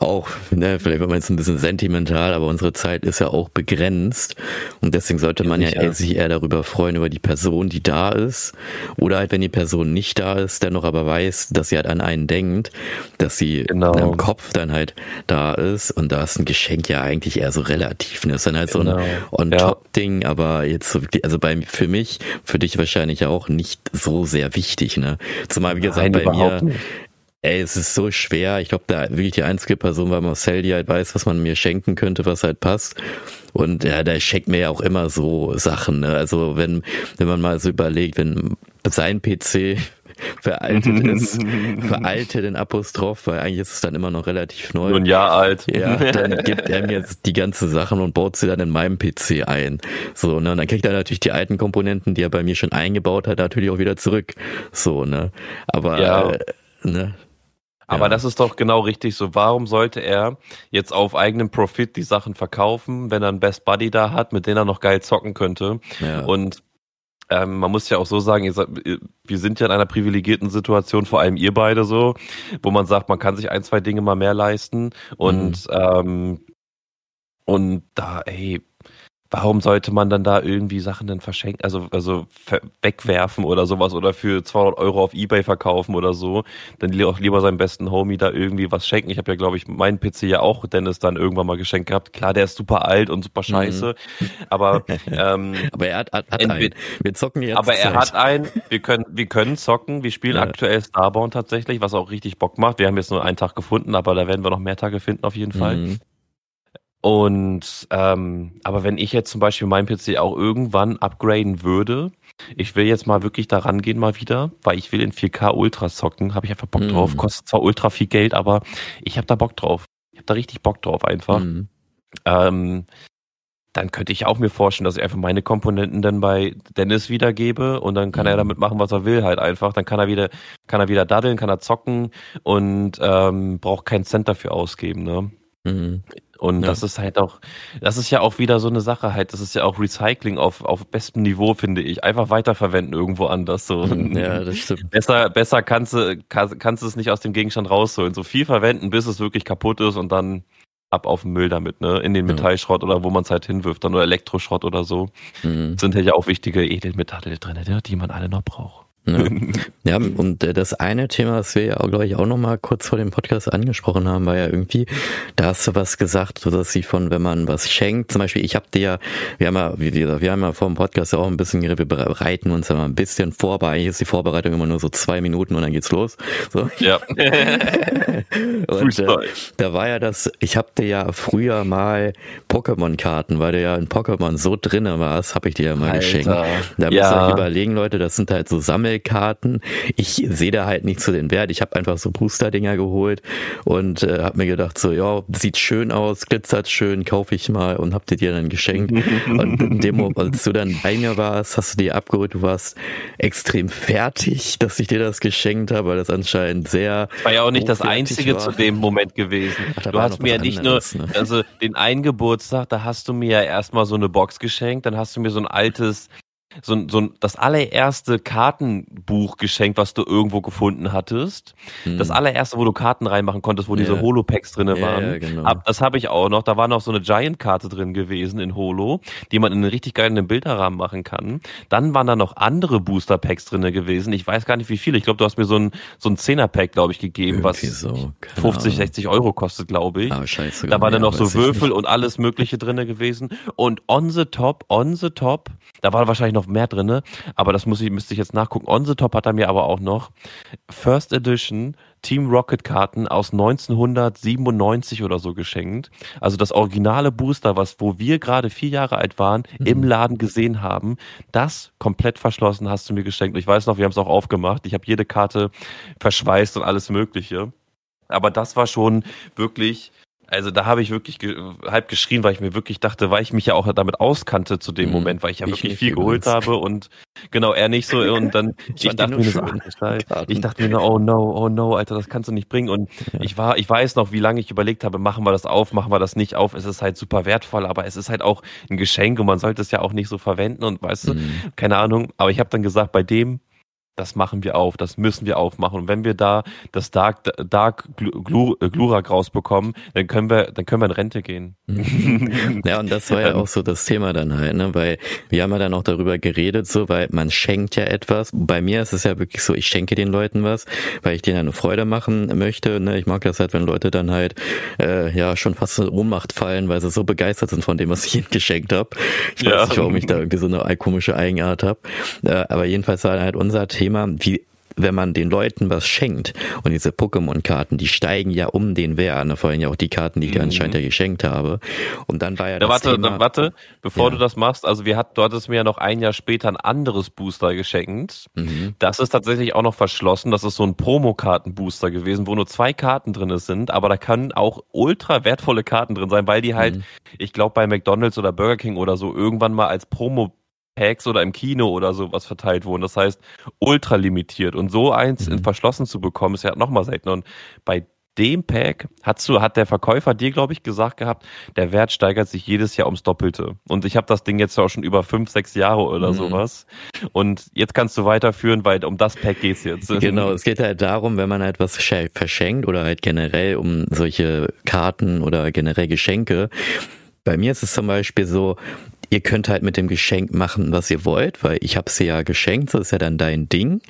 Speaker 1: auch, ne, vielleicht wird man jetzt ein bisschen sentimental, aber unsere Zeit ist ja auch begrenzt. Und deswegen sollte man ja, ja sich eher darüber freuen, über die Person, die da ist. Oder halt, wenn die Person nicht da ist, dennoch aber weiß, dass sie halt an einen denkt, dass sie genau. im Kopf dann halt da ist. Und da ist ein Geschenk ja eigentlich eher so relativ. Ne? Das ist dann halt genau. so ein genau. On-Top-Ding, ja. aber jetzt, also bei, für mich, für dich wahrscheinlich auch nicht so sehr wichtig, ne? Zumal, wie gesagt, Nein, bei mir. Nicht. Ey, es ist so schwer. Ich glaube, da wirklich die einzige Person war Marcel, die halt weiß, was man mir schenken könnte, was halt passt. Und ja, der schenkt mir ja auch immer so Sachen. Ne? Also wenn, wenn man mal so überlegt, wenn sein PC veraltet ist, veraltet in Apostroph, weil eigentlich ist es dann immer noch relativ neu.
Speaker 2: Nur ein Jahr alt.
Speaker 1: Ja, dann gibt er mir jetzt die ganze Sachen und baut sie dann in meinem PC ein. So, ne, und dann kriegt er natürlich die alten Komponenten, die er bei mir schon eingebaut hat, natürlich auch wieder zurück. So, ne, aber, ja. äh, ne,
Speaker 2: aber ja. das ist doch genau richtig so. Warum sollte er jetzt auf eigenem Profit die Sachen verkaufen, wenn er einen Best Buddy da hat, mit dem er noch geil zocken könnte? Ja. Und ähm, man muss ja auch so sagen, wir sind ja in einer privilegierten Situation, vor allem ihr beide so, wo man sagt, man kann sich ein, zwei Dinge mal mehr leisten und mhm. ähm, und da, ey, warum sollte man dann da irgendwie Sachen dann verschenken, also, also wegwerfen oder sowas oder für 200 Euro auf Ebay verkaufen oder so, dann auch lieber seinem besten Homie da irgendwie was schenken. Ich habe ja, glaube ich, meinen PC ja auch Dennis dann irgendwann mal geschenkt gehabt. Klar, der ist super alt und super mhm. scheiße, mhm. aber ähm,
Speaker 1: aber er hat, hat, hat einen.
Speaker 2: Wir zocken jetzt. Aber er hat einen. Wir können wir können zocken. Wir spielen ja. aktuell Starbound tatsächlich, was auch richtig Bock macht. Wir haben jetzt nur einen Tag gefunden, aber da werden wir noch mehr Tage finden auf jeden Fall. Mhm. Und ähm, aber wenn ich jetzt zum Beispiel meinen PC auch irgendwann upgraden würde, ich will jetzt mal wirklich da rangehen mal wieder, weil ich will in 4K Ultra zocken, habe ich einfach Bock mm. drauf. Kostet zwar ultra viel Geld, aber ich habe da Bock drauf. Ich habe da richtig Bock drauf einfach. Mm. Ähm, dann könnte ich auch mir vorstellen, dass ich einfach meine Komponenten dann bei Dennis wiedergebe und dann kann mhm. er damit machen, was er will, halt einfach. Dann kann er wieder, kann er wieder daddeln, kann er zocken und ähm, braucht keinen Cent dafür ausgeben. Ne? Mhm. Und ja. das ist halt auch, das ist ja auch wieder so eine Sache halt, das ist ja auch Recycling auf, auf bestem Niveau, finde ich. Einfach weiterverwenden irgendwo anders. So. Ja, das stimmt. Besser, besser kannst du, kannst du es nicht aus dem Gegenstand rausholen. So viel verwenden, bis es wirklich kaputt ist und dann ab auf den Müll damit, ne? In den Metallschrott oder wo man es halt hinwirft, dann oder Elektroschrott oder so. Mhm. Sind ja auch wichtige Edelmetalle drin, ne? die man alle noch braucht.
Speaker 1: Ja. ja, und äh, das eine Thema, das wir ja, glaube ich, auch noch mal kurz vor dem Podcast angesprochen haben, war ja irgendwie, da hast du was gesagt, so dass sie von, wenn man was schenkt, zum Beispiel, ich habe dir ja, wir haben ja, wie gesagt, wir haben ja vor dem Podcast auch ein bisschen geredet, wir bereiten uns ja mal ein bisschen vor, aber eigentlich ist die Vorbereitung immer nur so zwei Minuten und dann geht's los. So.
Speaker 2: Ja.
Speaker 1: und, äh, da war ja das, ich habe dir ja früher mal Pokémon-Karten, weil du ja in Pokémon so drinne warst, habe ich dir ja mal Alter. geschenkt. Da ja. musst du halt überlegen, Leute, das sind halt so Sammel Sammelkarten. Ich sehe da halt nicht zu den Wert. Ich habe einfach so Booster-Dinger geholt und äh, habe mir gedacht, so, ja, sieht schön aus, glitzert schön, kaufe ich mal und hab dir dir dann geschenkt. und in dem Moment, als du dann bei mir warst, hast du dir abgeholt, du warst extrem fertig, dass ich dir das geschenkt habe, weil das anscheinend sehr.
Speaker 2: War ja auch nicht das einzige war. zu dem Moment gewesen. Ach, du hast mir ja nicht anderes, nur, ne? also den einen Geburtstag, da hast du mir ja erstmal so eine Box geschenkt, dann hast du mir so ein altes so, so das allererste Kartenbuch geschenkt, was du irgendwo gefunden hattest. Hm. Das allererste, wo du Karten reinmachen konntest, wo ja. diese Holo-Packs drin ja, waren. Ja, genau. das habe ich auch noch. Da war noch so eine Giant-Karte drin gewesen in Holo, die man in einen richtig geilen Bilderrahmen machen kann. Dann waren da noch andere Booster-Packs drin gewesen. Ich weiß gar nicht, wie viele. Ich glaube, du hast mir so ein, so ein 10er-Pack, glaube ich, gegeben, Irgendwie was so. 50, 60 Euro kostet, glaube ich. Ah, scheiße, da waren dann noch so Würfel und alles Mögliche drin gewesen. Und on the top, on the top, da war wahrscheinlich noch noch mehr drinne, aber das muss ich, müsste ich jetzt nachgucken. On the Top hat er mir aber auch noch First Edition Team Rocket Karten aus 1997 oder so geschenkt. Also das originale Booster, was, wo wir gerade vier Jahre alt waren, mhm. im Laden gesehen haben, das komplett verschlossen hast du mir geschenkt. Ich weiß noch, wir haben es auch aufgemacht. Ich habe jede Karte verschweißt und alles Mögliche. Aber das war schon wirklich also da habe ich wirklich ge halb geschrien, weil ich mir wirklich dachte, weil ich mich ja auch damit auskannte zu dem mhm. Moment, weil ich ja ich wirklich viel geholt habe und genau, er nicht so und dann ich, ich dachte mir so, ach, ich dachte mir oh no, oh no, Alter, das kannst du nicht bringen und ja. ich war, ich weiß noch, wie lange ich überlegt habe, machen wir das auf, machen wir das nicht auf, es ist halt super wertvoll, aber es ist halt auch ein Geschenk und man sollte es ja auch nicht so verwenden und weißt du, mhm. keine Ahnung, aber ich habe dann gesagt, bei dem das machen wir auf, das müssen wir aufmachen. Und wenn wir da das Dark, Dark Glurak rausbekommen, dann können wir, dann können wir in Rente gehen.
Speaker 1: ja, und das war ja auch so das Thema dann halt, ne, weil wir haben ja dann auch darüber geredet, so, weil man schenkt ja etwas. Bei mir ist es ja wirklich so, ich schenke den Leuten was, weil ich denen eine Freude machen möchte, ne. Ich mag das halt, wenn Leute dann halt, äh, ja, schon fast in Ohnmacht fallen, weil sie so begeistert sind von dem, was ich ihnen geschenkt habe. Ich weiß ja. nicht, warum ich da irgendwie so eine komische Eigenart habe. Äh, aber jedenfalls war halt unser Thema, Thema, wie wenn man den Leuten was schenkt und diese Pokémon-Karten, die steigen ja um den Wert, ne? vor allem ja auch die Karten, die ich mhm. anscheinend ja geschenkt habe. Und dann war ja,
Speaker 2: ja das warte, Thema, warte, bevor ja. du das machst, also wir hat, du hattest mir ja noch ein Jahr später ein anderes Booster geschenkt. Mhm. Das ist tatsächlich auch noch verschlossen. Das ist so ein Promokarten-Booster gewesen, wo nur zwei Karten drin sind, aber da können auch ultra wertvolle Karten drin sein, weil die halt, mhm. ich glaube, bei McDonalds oder Burger King oder so irgendwann mal als Promo Packs oder im Kino oder sowas verteilt wurden. Das heißt, ultra limitiert. Und so eins mhm. in verschlossen zu bekommen, ist ja nochmal seltener. Und bei dem Pack hast du, hat der Verkäufer dir, glaube ich, gesagt gehabt, der Wert steigert sich jedes Jahr ums Doppelte. Und ich habe das Ding jetzt auch schon über fünf, sechs Jahre oder mhm. sowas. Und jetzt kannst du weiterführen, weil um das Pack geht's jetzt.
Speaker 1: Genau, es geht halt darum, wenn man halt was verschenkt oder halt generell um solche Karten oder generell Geschenke. Bei mir ist es zum Beispiel so, ihr könnt halt mit dem Geschenk machen, was ihr wollt, weil ich habe sie ja geschenkt, das ist ja dann dein Ding.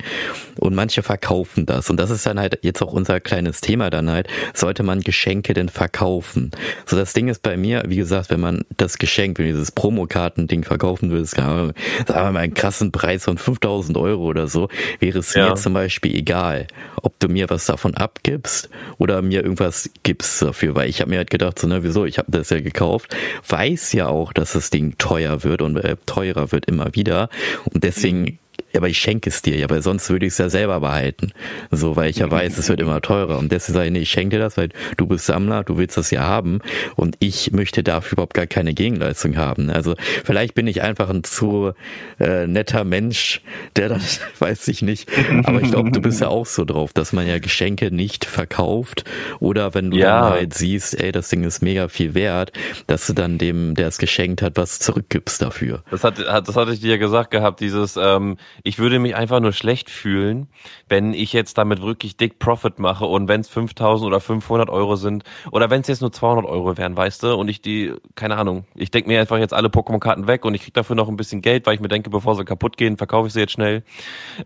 Speaker 1: Und manche verkaufen das. Und das ist dann halt jetzt auch unser kleines Thema dann halt, sollte man Geschenke denn verkaufen? So das Ding ist bei mir, wie gesagt, wenn man das Geschenk, wenn dieses Promokarten-Ding verkaufen würde, sagen wir mal einen krassen Preis von 5000 Euro oder so, wäre es ja. mir zum Beispiel egal, ob du mir was davon abgibst oder mir irgendwas gibst dafür, weil ich habe mir halt gedacht, so, ne, wieso, ich habe das ja gekauft, weiß ja auch, dass das Ding teuer teuer wird und äh, teurer wird immer wieder. Und deswegen aber ich schenke es dir, ja, weil sonst würde ich es ja selber behalten. So, weil ich ja weiß, es wird immer teurer. Und deswegen sage ich, nee, ich schenke dir das, weil du bist Sammler, du willst das ja haben und ich möchte dafür überhaupt gar keine Gegenleistung haben. Also vielleicht bin ich einfach ein zu äh, netter Mensch, der das, weiß ich nicht. Aber ich glaube, du bist ja auch so drauf, dass man ja Geschenke nicht verkauft oder wenn du ja. dann halt siehst, ey, das Ding ist mega viel wert, dass du dann dem, der es geschenkt hat, was zurückgibst dafür.
Speaker 2: Das hat, das hatte ich dir ja gesagt gehabt, dieses, ähm, ich würde mich einfach nur schlecht fühlen, wenn ich jetzt damit wirklich dick Profit mache und wenn es 5000 oder 500 Euro sind oder wenn es jetzt nur 200 Euro wären, weißt du, und ich die, keine Ahnung, ich denke mir einfach jetzt alle Pokémon-Karten weg und ich krieg dafür noch ein bisschen Geld, weil ich mir denke, bevor sie kaputt gehen, verkaufe ich sie jetzt schnell.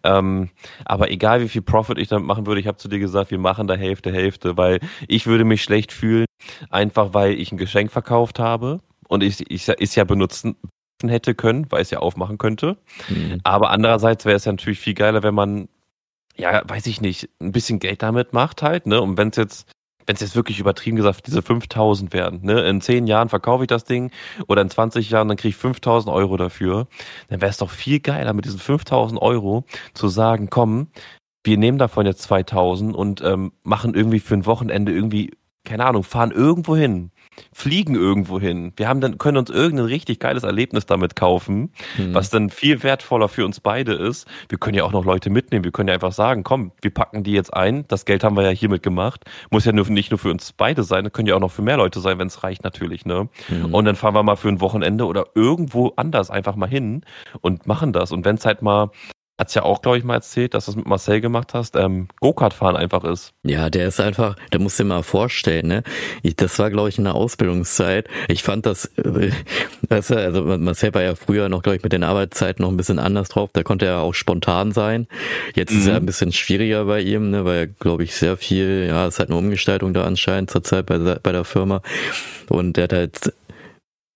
Speaker 2: Ähm, aber egal wie viel Profit ich damit machen würde, ich habe zu dir gesagt, wir machen da Hälfte, Hälfte, weil ich würde mich schlecht fühlen, einfach weil ich ein Geschenk verkauft habe und ich, ich ist ja benutzen hätte können, weil es ja aufmachen könnte. Mhm. Aber andererseits wäre es ja natürlich viel geiler, wenn man, ja, weiß ich nicht, ein bisschen Geld damit macht halt, ne? Und wenn es jetzt, wenn es jetzt wirklich übertrieben gesagt diese 5000 werden, ne? In 10 Jahren verkaufe ich das Ding oder in 20 Jahren, dann kriege ich 5000 Euro dafür, dann wäre es doch viel geiler mit diesen 5000 Euro zu sagen, komm, wir nehmen davon jetzt 2000 und ähm, machen irgendwie für ein Wochenende irgendwie, keine Ahnung, fahren irgendwo hin, fliegen irgendwo hin. Wir haben dann, können uns irgendein richtig geiles Erlebnis damit kaufen, mhm. was dann viel wertvoller für uns beide ist. Wir können ja auch noch Leute mitnehmen. Wir können ja einfach sagen, komm, wir packen die jetzt ein. Das Geld haben wir ja hiermit gemacht. Muss ja nur, nicht nur für uns beide sein, das können ja auch noch für mehr Leute sein, wenn es reicht natürlich, ne? Mhm. Und dann fahren wir mal für ein Wochenende oder irgendwo anders einfach mal hin und machen das. Und wenn es halt mal Hat's ja auch, glaube ich, mal erzählt, dass du es mit Marcel gemacht hast, ähm, Go-Kart fahren einfach ist.
Speaker 1: Ja, der ist einfach, da musst du dir mal vorstellen, ne? Ich, das war, glaube ich, in der Ausbildungszeit. Ich fand das, äh, weißt du, also Marcel war ja früher noch, glaube ich, mit den Arbeitszeiten noch ein bisschen anders drauf. Da konnte er auch spontan sein. Jetzt mhm. ist er ein bisschen schwieriger bei ihm, ne? Weil, glaube ich, sehr viel, ja, es hat eine Umgestaltung da anscheinend zurzeit bei, bei der Firma. Und der hat halt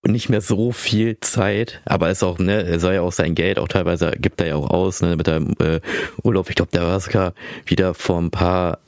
Speaker 1: nicht mehr so viel Zeit, aber ist auch, ne, er soll ja auch sein Geld auch teilweise gibt er ja auch aus, ne, mit dem äh, Urlaub. Ich glaube, der sogar wieder vor ein paar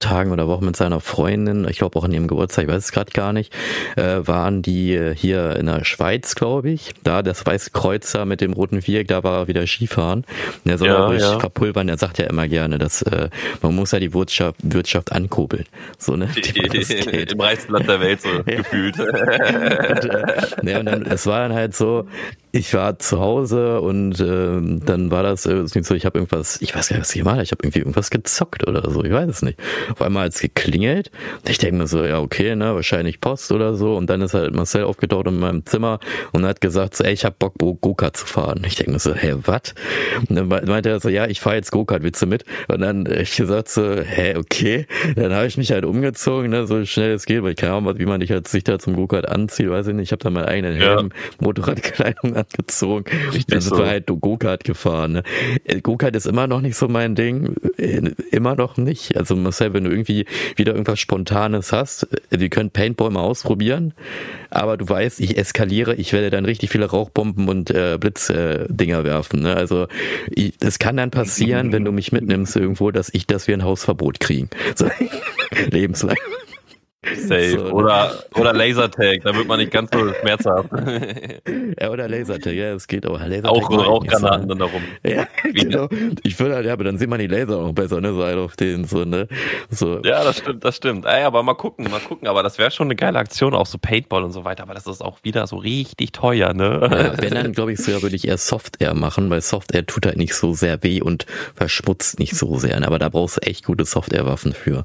Speaker 1: Tagen oder Wochen mit seiner Freundin, ich glaube auch an ihrem Geburtstag, ich weiß es gerade gar nicht, äh, waren die äh, hier in der Schweiz, glaube ich. Da das Weiße Kreuzer mit dem roten Viereck, da war er wieder Skifahren. Der soll ja, ja. verpulvern, der sagt ja immer gerne, dass äh, man muss ja die Wirtschaft, Wirtschaft ankurbeln. So, ne?
Speaker 2: Im reichsten Land der Welt so gefühlt. und,
Speaker 1: äh, ne, und dann, es war dann halt so, ich war zu Hause und äh, dann war das äh, so, ich habe irgendwas, ich weiß gar nicht, was ich gemacht habe, ich habe irgendwie irgendwas gezockt oder so, ich weiß es nicht. Auf einmal hat es geklingelt. Ich denke mir so, ja okay, ne, wahrscheinlich Post oder so. Und dann ist halt Marcel aufgetaucht in meinem Zimmer und hat gesagt, so, ey, ich hab Bock, Go-Kart zu fahren. Ich denke mir so, hä, was? Und dann meinte er so, ja, ich fahre jetzt Go-Kart, willst du mit? Und dann ich gesagt so, hä, okay. Dann habe ich mich halt umgezogen, ne, so schnell es geht, weil ich keine Ahnung, wie man dich halt sich da zum Go-Kart anzieht, weiß ich nicht. Ich habe da meinen eigenen Helm, ja. Motorradkleidung angezogen. Richtig dann sind so. wir halt Go-Kart gefahren. Ne? Äh, Go-Kart ist immer noch nicht so mein Ding. Äh, immer noch nicht. Also Marcel, wenn du irgendwie wieder irgendwas Spontanes hast, wir können Paintball mal ausprobieren, aber du weißt, ich eskaliere, ich werde dann richtig viele Rauchbomben und äh, Blitzdinger äh, werfen. Ne? Also es kann dann passieren, wenn du mich mitnimmst irgendwo, dass ich, dass wir ein Hausverbot kriegen. So, lebenslang.
Speaker 2: Safe. So, oder, oder Lasertag, da wird man nicht ganz so schmerzhaft.
Speaker 1: ja, oder Lasertag, ja, es geht auch.
Speaker 2: Lasertag auch Rauchgranaten dann darum.
Speaker 1: Ja, genau. Ich würde halt, ja, aber dann sieht man die Laser auch besser, ne, so halt auf den, so, ne. So.
Speaker 2: Ja, das stimmt, das stimmt. Ey, aber mal gucken, mal gucken, aber das wäre schon eine geile Aktion, auch so Paintball und so weiter, aber das ist auch wieder so richtig teuer, ne.
Speaker 1: Ja, wenn dann, glaube ich, sogar würde ich eher Soft-Air machen, weil Soft-Air tut halt nicht so sehr weh und verschmutzt nicht so sehr, ne? aber da brauchst du echt gute Soft-Air-Waffen für.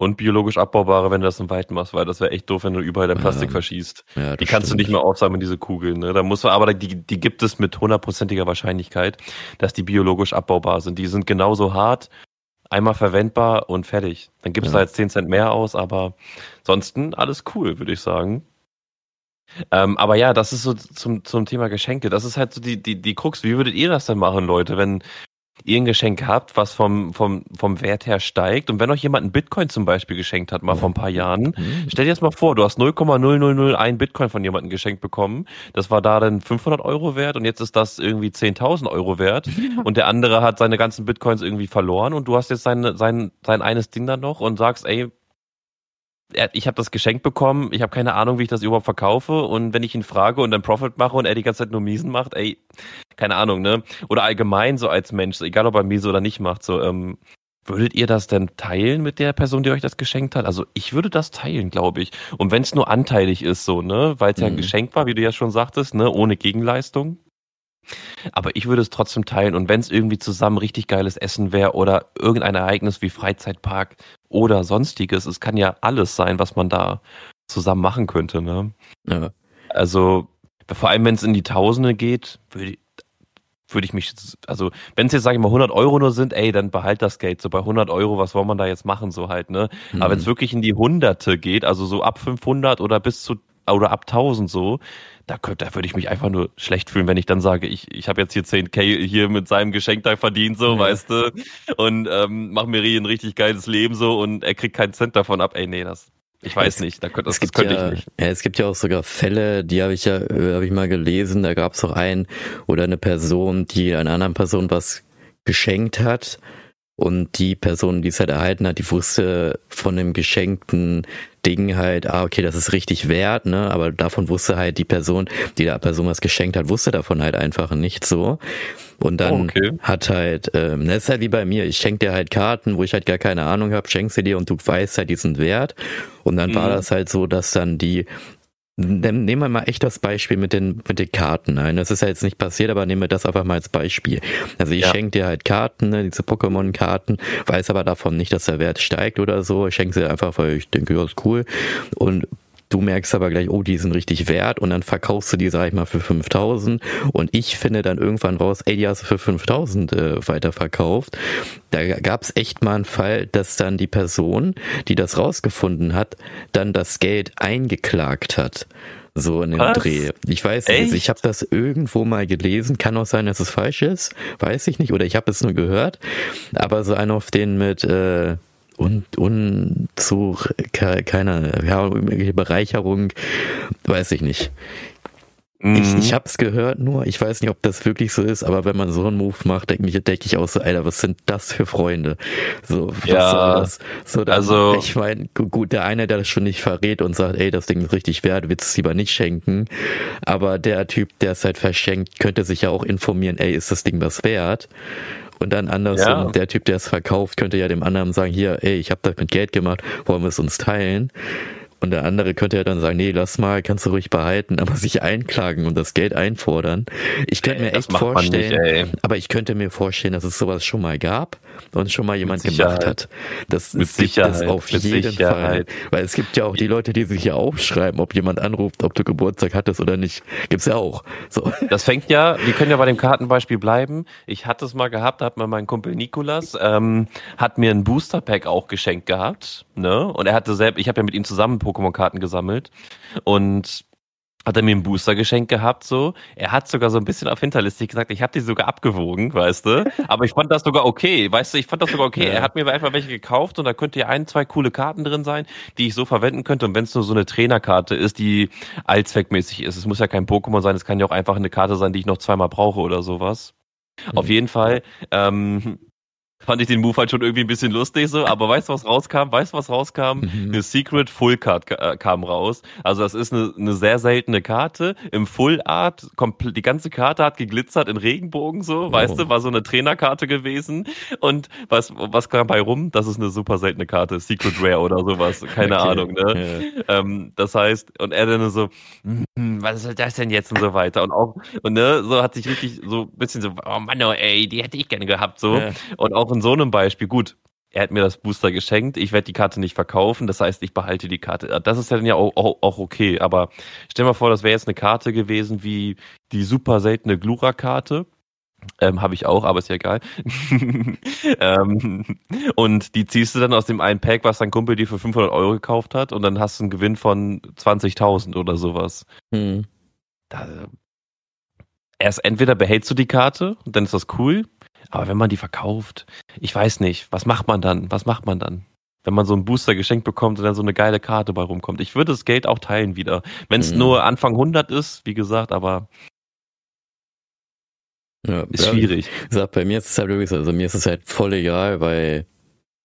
Speaker 2: Und biologisch abbaubare, wenn du das im Weiten machst, weil das wäre echt doof, wenn du überall dein Plastik ja. verschießt. Ja, die kannst stimmt. du nicht mehr aufsammeln, diese Kugeln. Ne? Da muss man, aber die, die gibt es mit hundertprozentiger Wahrscheinlichkeit, dass die biologisch abbaubar sind. Die sind genauso hart, einmal verwendbar und fertig. Dann gibst ja. da jetzt 10 Cent mehr aus, aber ansonsten alles cool, würde ich sagen. Ähm, aber ja, das ist so zum, zum Thema Geschenke. Das ist halt so die, die, die Krux. Wie würdet ihr das denn machen, Leute, wenn, ihr ein Geschenk habt, was vom, vom, vom Wert her steigt. Und wenn euch jemand ein Bitcoin zum Beispiel geschenkt hat, mal vor ein paar Jahren, mhm. stell dir jetzt mal vor, du hast 0,0001 Bitcoin von jemandem geschenkt bekommen. Das war da dann 500 Euro wert und jetzt ist das irgendwie 10.000 Euro wert. Und der andere hat seine ganzen Bitcoins irgendwie verloren und du hast jetzt sein, sein, sein eines Ding dann noch und sagst, ey, ich habe das geschenkt bekommen, ich habe keine Ahnung, wie ich das überhaupt verkaufe und wenn ich ihn frage und dann Profit mache und er die ganze Zeit nur Miesen macht, ey, keine Ahnung, ne? Oder allgemein so als Mensch, egal ob er Miese oder nicht macht, so, ähm, würdet ihr das denn teilen mit der Person, die euch das geschenkt hat? Also ich würde das teilen, glaube ich. Und wenn es nur anteilig ist, so, ne, weil es ja ein mhm. Geschenk war, wie du ja schon sagtest, ne, ohne Gegenleistung. Aber ich würde es trotzdem teilen und wenn es irgendwie zusammen richtig geiles Essen wäre oder irgendein Ereignis wie Freizeitpark oder sonstiges, es kann ja alles sein, was man da zusammen machen könnte, ne? Ja. Also vor allem wenn es in die Tausende geht, würde würde ich mich, also wenn es jetzt, sage ich mal, 100 Euro nur sind, ey, dann behalt das Geld. So bei 100 Euro, was soll man da jetzt machen, so halt, ne? Mhm. Aber wenn es wirklich in die Hunderte geht, also so ab 500 oder bis zu, oder ab 1000 so, da, könnte, da würde ich mich einfach nur schlecht fühlen, wenn ich dann sage, ich, ich habe jetzt hier 10k hier mit seinem Geschenk da verdient, so, ja. weißt du, und ähm, mach mir ein richtig geiles Leben so und er kriegt keinen Cent davon ab. Ey, nee, das, ich weiß es, nicht, da könnte, das, das könnte
Speaker 1: ja,
Speaker 2: ich nicht.
Speaker 1: Ja, es gibt ja auch sogar Fälle, die habe ich ja, äh, habe ich mal gelesen, da gab es auch einen oder eine Person, die einer anderen Person was geschenkt hat und die Person, die es halt erhalten hat, die wusste von dem geschenkten Ding halt, ah, okay, das ist richtig wert, ne? Aber davon wusste halt die Person, die der Person was geschenkt hat, wusste davon halt einfach nicht so. Und dann oh, okay. hat halt, ähm, das ist halt wie bei mir, ich schenke dir halt Karten, wo ich halt gar keine Ahnung habe, schenkst sie dir und du weißt halt diesen Wert. Und dann mhm. war das halt so, dass dann die Nehmen wir mal echt das Beispiel mit den, mit den Karten ein. Das ist ja jetzt nicht passiert, aber nehmen wir das einfach mal als Beispiel. Also ich ja. schenke dir halt Karten, ne, diese Pokémon-Karten, weiß aber davon nicht, dass der Wert steigt oder so. Ich schenke sie einfach, weil ich denke, ja, ist cool. Und Du merkst aber gleich, oh, die sind richtig wert. Und dann verkaufst du die, sag ich mal, für 5000 und ich finde dann irgendwann raus, ey, die hast du für 5000 äh, weiterverkauft. Da gab es echt mal einen Fall, dass dann die Person, die das rausgefunden hat, dann das Geld eingeklagt hat. So in dem Was? Dreh. Ich weiß nicht, also ich habe das irgendwo mal gelesen, kann auch sein, dass es falsch ist, weiß ich nicht, oder ich habe es nur gehört, aber so einer auf den mit äh, und Unzug, keine ja, Bereicherung, weiß ich nicht. Ich, mhm. ich habe es gehört nur, ich weiß nicht, ob das wirklich so ist, aber wenn man so einen Move macht, denke ich, denke ich auch so, Alter, was sind das für Freunde? So, was
Speaker 2: ja, soll das?
Speaker 1: So, dann, also ich meine, gut, der eine, der das schon nicht verrät und sagt, ey, das Ding ist richtig wert, willst es lieber nicht schenken, aber der Typ, der es halt verschenkt, könnte sich ja auch informieren, ey, ist das Ding was wert? Und dann andersrum, ja. der Typ, der es verkauft, könnte ja dem anderen sagen, hier, ey, ich habe das mit Geld gemacht, wollen wir es uns teilen? Und der andere könnte ja dann sagen, nee, lass mal, kannst du ruhig behalten, aber sich einklagen und das Geld einfordern. Ich könnte mir echt vorstellen, nicht, aber ich könnte mir vorstellen, dass es sowas schon mal gab und schon mal jemand gemacht hat. Das
Speaker 2: mit Sicherheit,
Speaker 1: das auf jeden Sicherheit. Fall. Weil es gibt ja auch die Leute, die sich ja aufschreiben, ob jemand anruft, ob du Geburtstag hattest oder nicht. Gibt's ja auch. So.
Speaker 2: Das fängt ja, wir können ja bei dem Kartenbeispiel bleiben. Ich hatte es mal gehabt, da hat mir mein Kumpel Nikolas, ähm, hat mir ein Booster Pack auch geschenkt gehabt. Ne? Und er hatte selbst, ich habe ja mit ihm zusammen Pokémon-Karten gesammelt. Und hat er mir einen Booster geschenkt gehabt, so. Er hat sogar so ein bisschen auf hinterlistig gesagt, ich habe die sogar abgewogen, weißt du. Aber ich fand das sogar okay, weißt du, ich fand das sogar okay. Ja. Er hat mir einfach welche gekauft und da könnte ja ein, zwei coole Karten drin sein, die ich so verwenden könnte. Und wenn es nur so eine Trainerkarte ist, die allzweckmäßig ist, es muss ja kein Pokémon sein, es kann ja auch einfach eine Karte sein, die ich noch zweimal brauche oder sowas. Mhm. Auf jeden Fall ähm, fand ich den Move halt schon irgendwie ein bisschen lustig so, aber weißt du, was rauskam? Weißt du, was rauskam? Mhm. Eine Secret Full Card äh, kam raus. Also das ist eine, eine sehr seltene Karte im Full Art, die ganze Karte hat geglitzert in Regenbogen so, oh. weißt du, war so eine Trainerkarte gewesen und was was kam bei rum? Das ist eine super seltene Karte, Secret Rare oder sowas, keine okay. Ahnung, ne? Ja. Ähm, das heißt, und er dann so, hm, was soll das denn jetzt und so weiter und auch und ne, so hat sich richtig so ein bisschen so, oh Mann, oh, ey, die hätte ich gerne gehabt so ja. und auch in so einem Beispiel, gut, er hat mir das Booster geschenkt, ich werde die Karte nicht verkaufen, das heißt, ich behalte die Karte. Das ist ja dann ja auch, auch, auch okay, aber stell mal vor, das wäre jetzt eine Karte gewesen wie die super seltene Glura-Karte. Ähm, Habe ich auch, aber ist ja egal. ähm, und die ziehst du dann aus dem einen Pack, was dein Kumpel dir für 500 Euro gekauft hat, und dann hast du einen Gewinn von 20.000 oder sowas. Hm. Da, erst entweder behältst du die Karte, dann ist das cool, aber wenn man die verkauft, ich weiß nicht, was macht man dann? Was macht man dann? Wenn man so einen Booster geschenkt bekommt und dann so eine geile Karte bei rumkommt. Ich würde das Geld auch teilen wieder. Wenn es mhm. nur Anfang 100 ist, wie gesagt, aber
Speaker 1: ja, ist schwierig. Sag, bei mir ist es halt wirklich so, also mir ist es halt voll egal, weil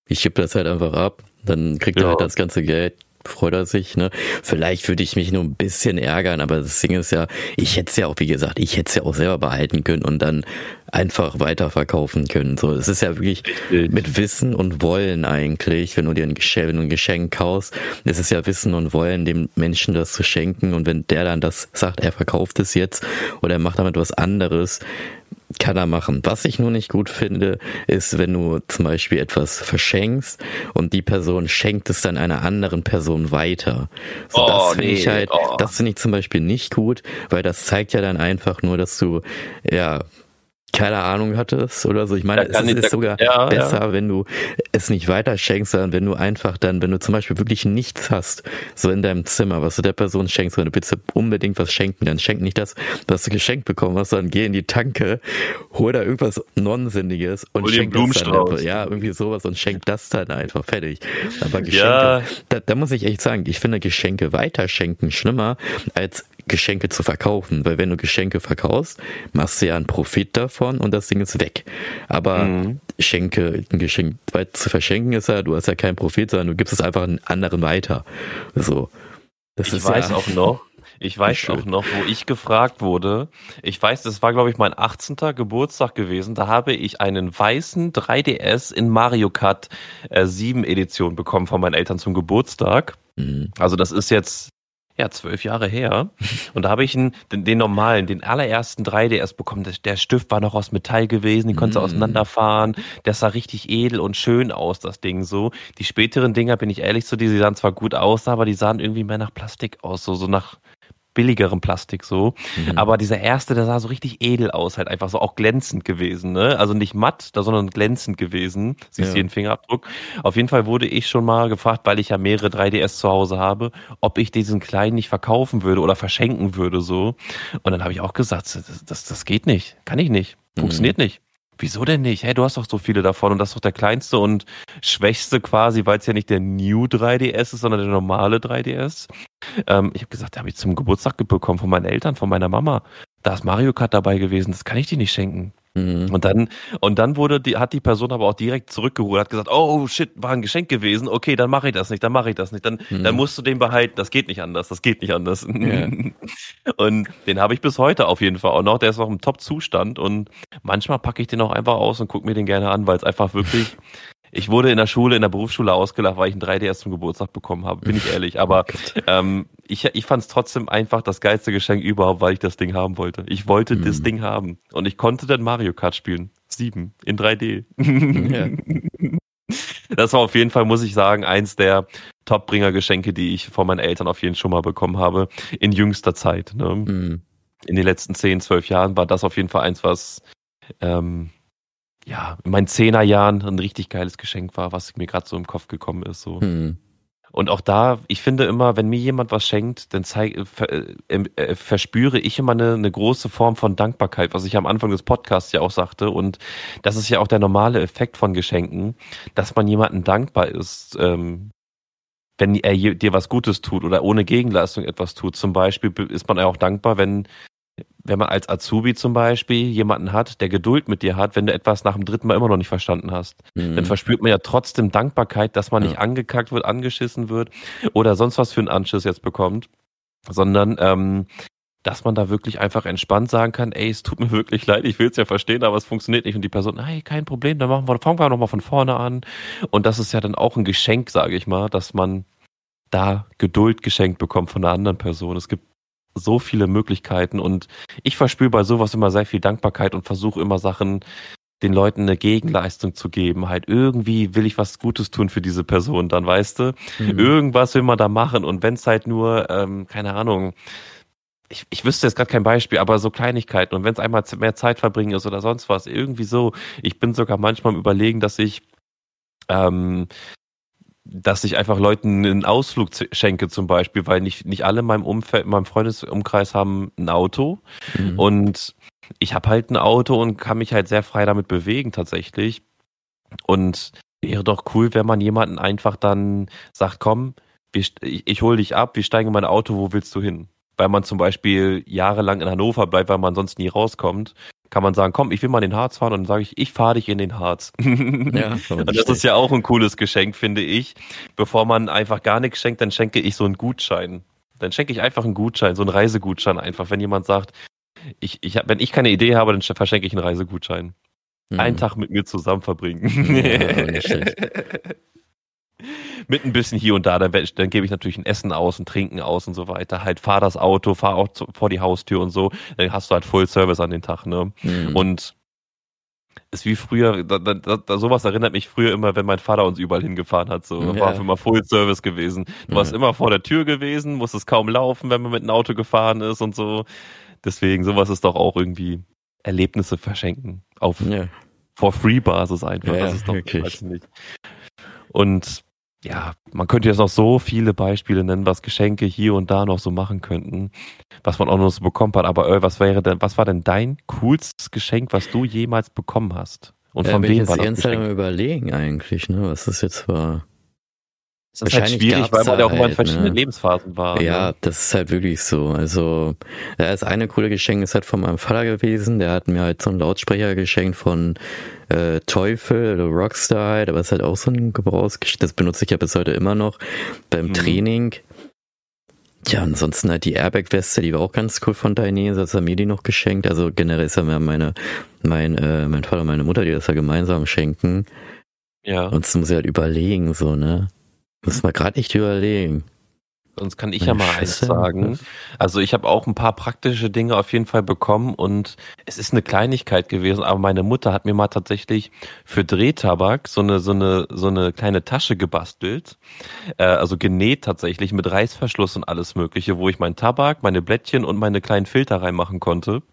Speaker 1: ich gebe das halt einfach ab, dann kriegt ja. er halt das ganze Geld freut er sich, ne? Vielleicht würde ich mich nur ein bisschen ärgern, aber das Ding ist ja, ich hätte es ja auch, wie gesagt, ich hätte es ja auch selber behalten können und dann einfach weiterverkaufen können. So, es ist ja wirklich mit Wissen und Wollen eigentlich, wenn du dir ein Geschenk, wenn du ein Geschenk kaufst, es ist ja Wissen und Wollen, dem Menschen das zu schenken und wenn der dann das sagt, er verkauft es jetzt oder er macht damit was anderes, kann er machen. Was ich nur nicht gut finde, ist, wenn du zum Beispiel etwas verschenkst und die Person schenkt es dann einer anderen Person weiter. So, oh, das finde nee, ich halt, oh. das finde ich zum Beispiel nicht gut, weil das zeigt ja dann einfach nur, dass du, ja, keine Ahnung hattest oder so. Ich meine, es ist, ist sogar ja, besser, ja. wenn du es nicht weiter schenkst, sondern wenn du einfach dann, wenn du zum Beispiel wirklich nichts hast, so in deinem Zimmer, was du der Person schenkst, wenn du bitte unbedingt was schenken, dann schenk nicht das, was du geschenkt bekommen hast, sondern geh in die Tanke, hol da irgendwas Nonsinniges und schenk das dann. Ja, irgendwie sowas und schenk das dann einfach fertig. Aber Geschenke, ja. da, da muss ich echt sagen, ich finde Geschenke weiterschenken schlimmer als Geschenke zu verkaufen, weil wenn du Geschenke verkaufst, machst du ja einen Profit davon und das Ding ist weg. Aber mhm. Schenke, ein Geschenk zu verschenken ist ja, du hast ja keinen Profit, sondern du gibst es einfach einen anderen weiter. So.
Speaker 2: Das ich weiß ja auch noch, ich weiß auch noch, wo ich gefragt wurde. Ich weiß, das war, glaube ich, mein 18. Geburtstag gewesen. Da habe ich einen weißen 3DS in Mario Kart äh, 7 Edition bekommen von meinen Eltern zum Geburtstag. Mhm. Also das ist jetzt ja, zwölf Jahre her. Und da habe ich einen, den, den, normalen, den allerersten 3DS bekommen. Der, Stift war noch aus Metall gewesen, die konntest du mm. auseinanderfahren. Der sah richtig edel und schön aus, das Ding so. Die späteren Dinger, bin ich ehrlich zu dir, die sahen zwar gut aus, aber die sahen irgendwie mehr nach Plastik aus, so, so nach billigerem Plastik so. Mhm. Aber dieser erste, der sah so richtig edel aus, halt einfach so auch glänzend gewesen, ne? Also nicht matt, sondern glänzend gewesen. Siehst du ja. den Fingerabdruck? Auf jeden Fall wurde ich schon mal gefragt, weil ich ja mehrere 3DS zu Hause habe, ob ich diesen kleinen nicht verkaufen würde oder verschenken würde so. Und dann habe ich auch gesagt, das, das, das geht nicht, kann ich nicht, funktioniert mhm. nicht. Wieso denn nicht? Hey, du hast doch so viele davon und das ist doch der kleinste und schwächste quasi, weil es ja nicht der New 3DS ist, sondern der normale 3DS. Ähm, ich habe gesagt, da habe ich zum Geburtstag bekommen von meinen Eltern, von meiner Mama. Da ist Mario Kart dabei gewesen, das kann ich dir nicht schenken. Mhm. Und dann, und dann wurde die, hat die Person aber auch direkt zurückgeholt, hat gesagt, oh shit, war ein Geschenk gewesen, okay, dann mache ich das nicht, dann mache ich das nicht, dann, mhm. dann musst du den behalten, das geht nicht anders, das geht nicht anders. Ja. Und den habe ich bis heute auf jeden Fall auch noch, der ist noch im Top-Zustand und manchmal packe ich den auch einfach aus und gucke mir den gerne an, weil es einfach wirklich ich wurde in der Schule, in der Berufsschule ausgelacht, weil ich ein 3DS zum Geburtstag bekommen habe, bin ich ehrlich. Aber oh ähm, ich, ich fand es trotzdem einfach das geilste Geschenk überhaupt, weil ich das Ding haben wollte. Ich wollte mhm. das Ding haben. Und ich konnte dann Mario Kart spielen. Sieben in 3D. Ja. Das war auf jeden Fall, muss ich sagen, eins der Top-Bringer-Geschenke, die ich von meinen Eltern auf jeden Fall schon mal bekommen habe, in jüngster Zeit. Ne? Mhm. In den letzten zehn, zwölf Jahren war das auf jeden Fall eins, was ähm, ja, in meinen Zehnerjahren ein richtig geiles Geschenk war, was mir gerade so im Kopf gekommen ist. So. Hm. Und auch da, ich finde immer, wenn mir jemand was schenkt, dann zeig, ver, äh, äh, verspüre ich immer eine, eine große Form von Dankbarkeit, was ich am Anfang des Podcasts ja auch sagte. Und das ist ja auch der normale Effekt von Geschenken, dass man jemandem dankbar ist, ähm, wenn er dir was Gutes tut oder ohne Gegenleistung etwas tut. Zum Beispiel ist man ja auch dankbar, wenn wenn man als Azubi zum Beispiel jemanden hat, der Geduld mit dir hat, wenn du etwas nach dem dritten Mal immer noch nicht verstanden hast, mhm. dann verspürt man ja trotzdem Dankbarkeit, dass man ja. nicht angekackt wird, angeschissen wird oder sonst was für einen Anschiss jetzt bekommt, sondern ähm, dass man da wirklich einfach entspannt sagen kann, ey, es tut mir wirklich leid, ich will es ja verstehen, aber es funktioniert nicht. Und die Person, hey, kein Problem, dann machen wir, fangen wir nochmal von vorne an. Und das ist ja dann auch ein Geschenk, sage ich mal, dass man da Geduld geschenkt bekommt von einer anderen Person. Es gibt so viele Möglichkeiten und ich verspüre bei sowas immer sehr viel Dankbarkeit und versuche immer Sachen den Leuten eine Gegenleistung zu geben. Halt irgendwie will ich was Gutes tun für diese Person, dann weißt du. Mhm. Irgendwas will man da machen und wenn es halt nur, ähm, keine Ahnung, ich, ich wüsste jetzt gerade kein Beispiel, aber so Kleinigkeiten und wenn es einmal mehr Zeit verbringen ist oder sonst was, irgendwie so. Ich bin sogar manchmal im Überlegen, dass ich ähm, dass ich einfach Leuten einen Ausflug schenke zum Beispiel, weil nicht, nicht alle in meinem Umfeld, in meinem Freundesumkreis haben ein Auto mhm. und ich habe halt ein Auto und kann mich halt sehr frei damit bewegen tatsächlich und wäre doch cool, wenn man jemanden einfach dann sagt, komm, ich, ich hole dich ab, wir steigen in mein Auto, wo willst du hin? Weil man zum Beispiel jahrelang in Hannover bleibt, weil man sonst nie rauskommt kann man sagen, komm, ich will mal in den Harz fahren und dann sage ich, ich fahre dich in den Harz. Ja, und das ist ja auch ein cooles Geschenk, finde ich. Bevor man einfach gar nichts schenkt, dann schenke ich so einen Gutschein. Dann schenke ich einfach einen Gutschein, so einen Reisegutschein einfach, wenn jemand sagt, ich, ich, wenn ich keine Idee habe, dann verschenke ich einen Reisegutschein. Mhm. Einen Tag mit mir zusammen verbringen. Ja, mit ein bisschen hier und da, dann, dann gebe ich natürlich ein Essen aus, ein Trinken aus und so weiter. Halt, fahr das Auto, fahr auch zu, vor die Haustür und so. Dann hast du halt Full Service an den Tag, ne? Mhm. Und ist wie früher, da, da, da, sowas erinnert mich früher immer, wenn mein Vater uns überall hingefahren hat. So, ja. war immer Full Service gewesen. Du ja. warst immer vor der Tür gewesen, musstest kaum laufen, wenn man mit einem Auto gefahren ist und so. Deswegen, sowas ist doch auch irgendwie Erlebnisse verschenken. Auf ja. for free Basis einfach. Ja, das ist doch wirklich. Nicht. Und ja, man könnte jetzt noch so viele Beispiele nennen, was Geschenke hier und da noch so machen könnten, was man auch noch so bekommen hat. Aber äh, was wäre denn, was war denn dein coolstes Geschenk, was du jemals bekommen hast?
Speaker 1: Und von ja, wem war das? Ich jetzt überlegen eigentlich, ne, was das jetzt war.
Speaker 2: Das ist halt schwierig, weil man ja auch immer in halt, verschiedenen ne? Lebensphasen war.
Speaker 1: Ja, ne? das ist halt wirklich so. Also, ja, das eine coole Geschenk ist halt von meinem Vater gewesen. Der hat mir halt so einen Lautsprecher geschenkt von äh, Teufel oder Rockstar halt, aber es ist halt auch so ein Gebrauchsgeschenk. Das benutze ich ja bis heute immer noch beim mhm. Training. Ja, ansonsten halt die Airbag-Weste, die war auch ganz cool von Dainese, das haben mir die noch geschenkt. Also generell ist ja meine, mein, äh, mein Vater und meine Mutter, die das ja gemeinsam schenken. Ja. Und das muss ich halt überlegen, so, ne? Muss man gerade echt überlegen.
Speaker 2: Sonst kann ich ja mal eins sagen. Also ich habe auch ein paar praktische Dinge auf jeden Fall bekommen und es ist eine Kleinigkeit gewesen, aber meine Mutter hat mir mal tatsächlich für Drehtabak so eine so eine so eine kleine Tasche gebastelt, äh, also genäht tatsächlich mit Reißverschluss und alles Mögliche, wo ich meinen Tabak, meine Blättchen und meine kleinen Filter reinmachen konnte.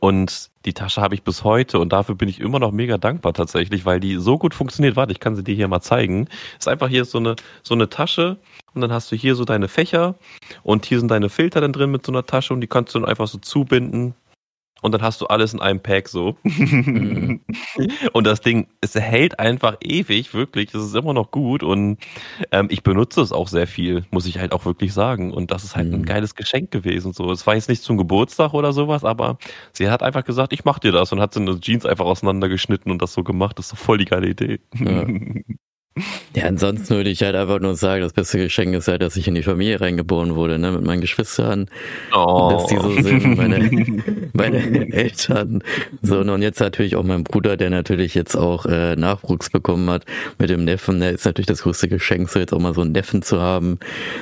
Speaker 2: Und die Tasche habe ich bis heute und dafür bin ich immer noch mega dankbar tatsächlich, weil die so gut funktioniert. Warte, ich kann sie dir hier mal zeigen. Ist einfach hier so eine, so eine Tasche und dann hast du hier so deine Fächer und hier sind deine Filter dann drin mit so einer Tasche und die kannst du dann einfach so zubinden und dann hast du alles in einem Pack so. Mhm. und das Ding, es hält einfach ewig, wirklich. Es ist immer noch gut und ähm, ich benutze es auch sehr viel, muss ich halt auch wirklich sagen. Und das ist halt mhm. ein geiles Geschenk gewesen. So, es war jetzt nicht zum Geburtstag oder sowas, aber sie hat einfach gesagt, ich mach dir das und hat so eine Jeans einfach auseinandergeschnitten und das so gemacht. Das ist doch voll die geile Idee. Ja.
Speaker 1: Ja, ansonsten würde ich halt einfach nur sagen, das beste Geschenk ist halt, dass ich in die Familie reingeboren wurde, ne, mit meinen Geschwistern. Oh. Dass die so sind, meine, meine Eltern. So, und jetzt natürlich auch mein Bruder, der natürlich jetzt auch äh, Nachwuchs bekommen hat mit dem Neffen. Der ist natürlich das größte Geschenk, so jetzt auch mal so einen Neffen zu haben.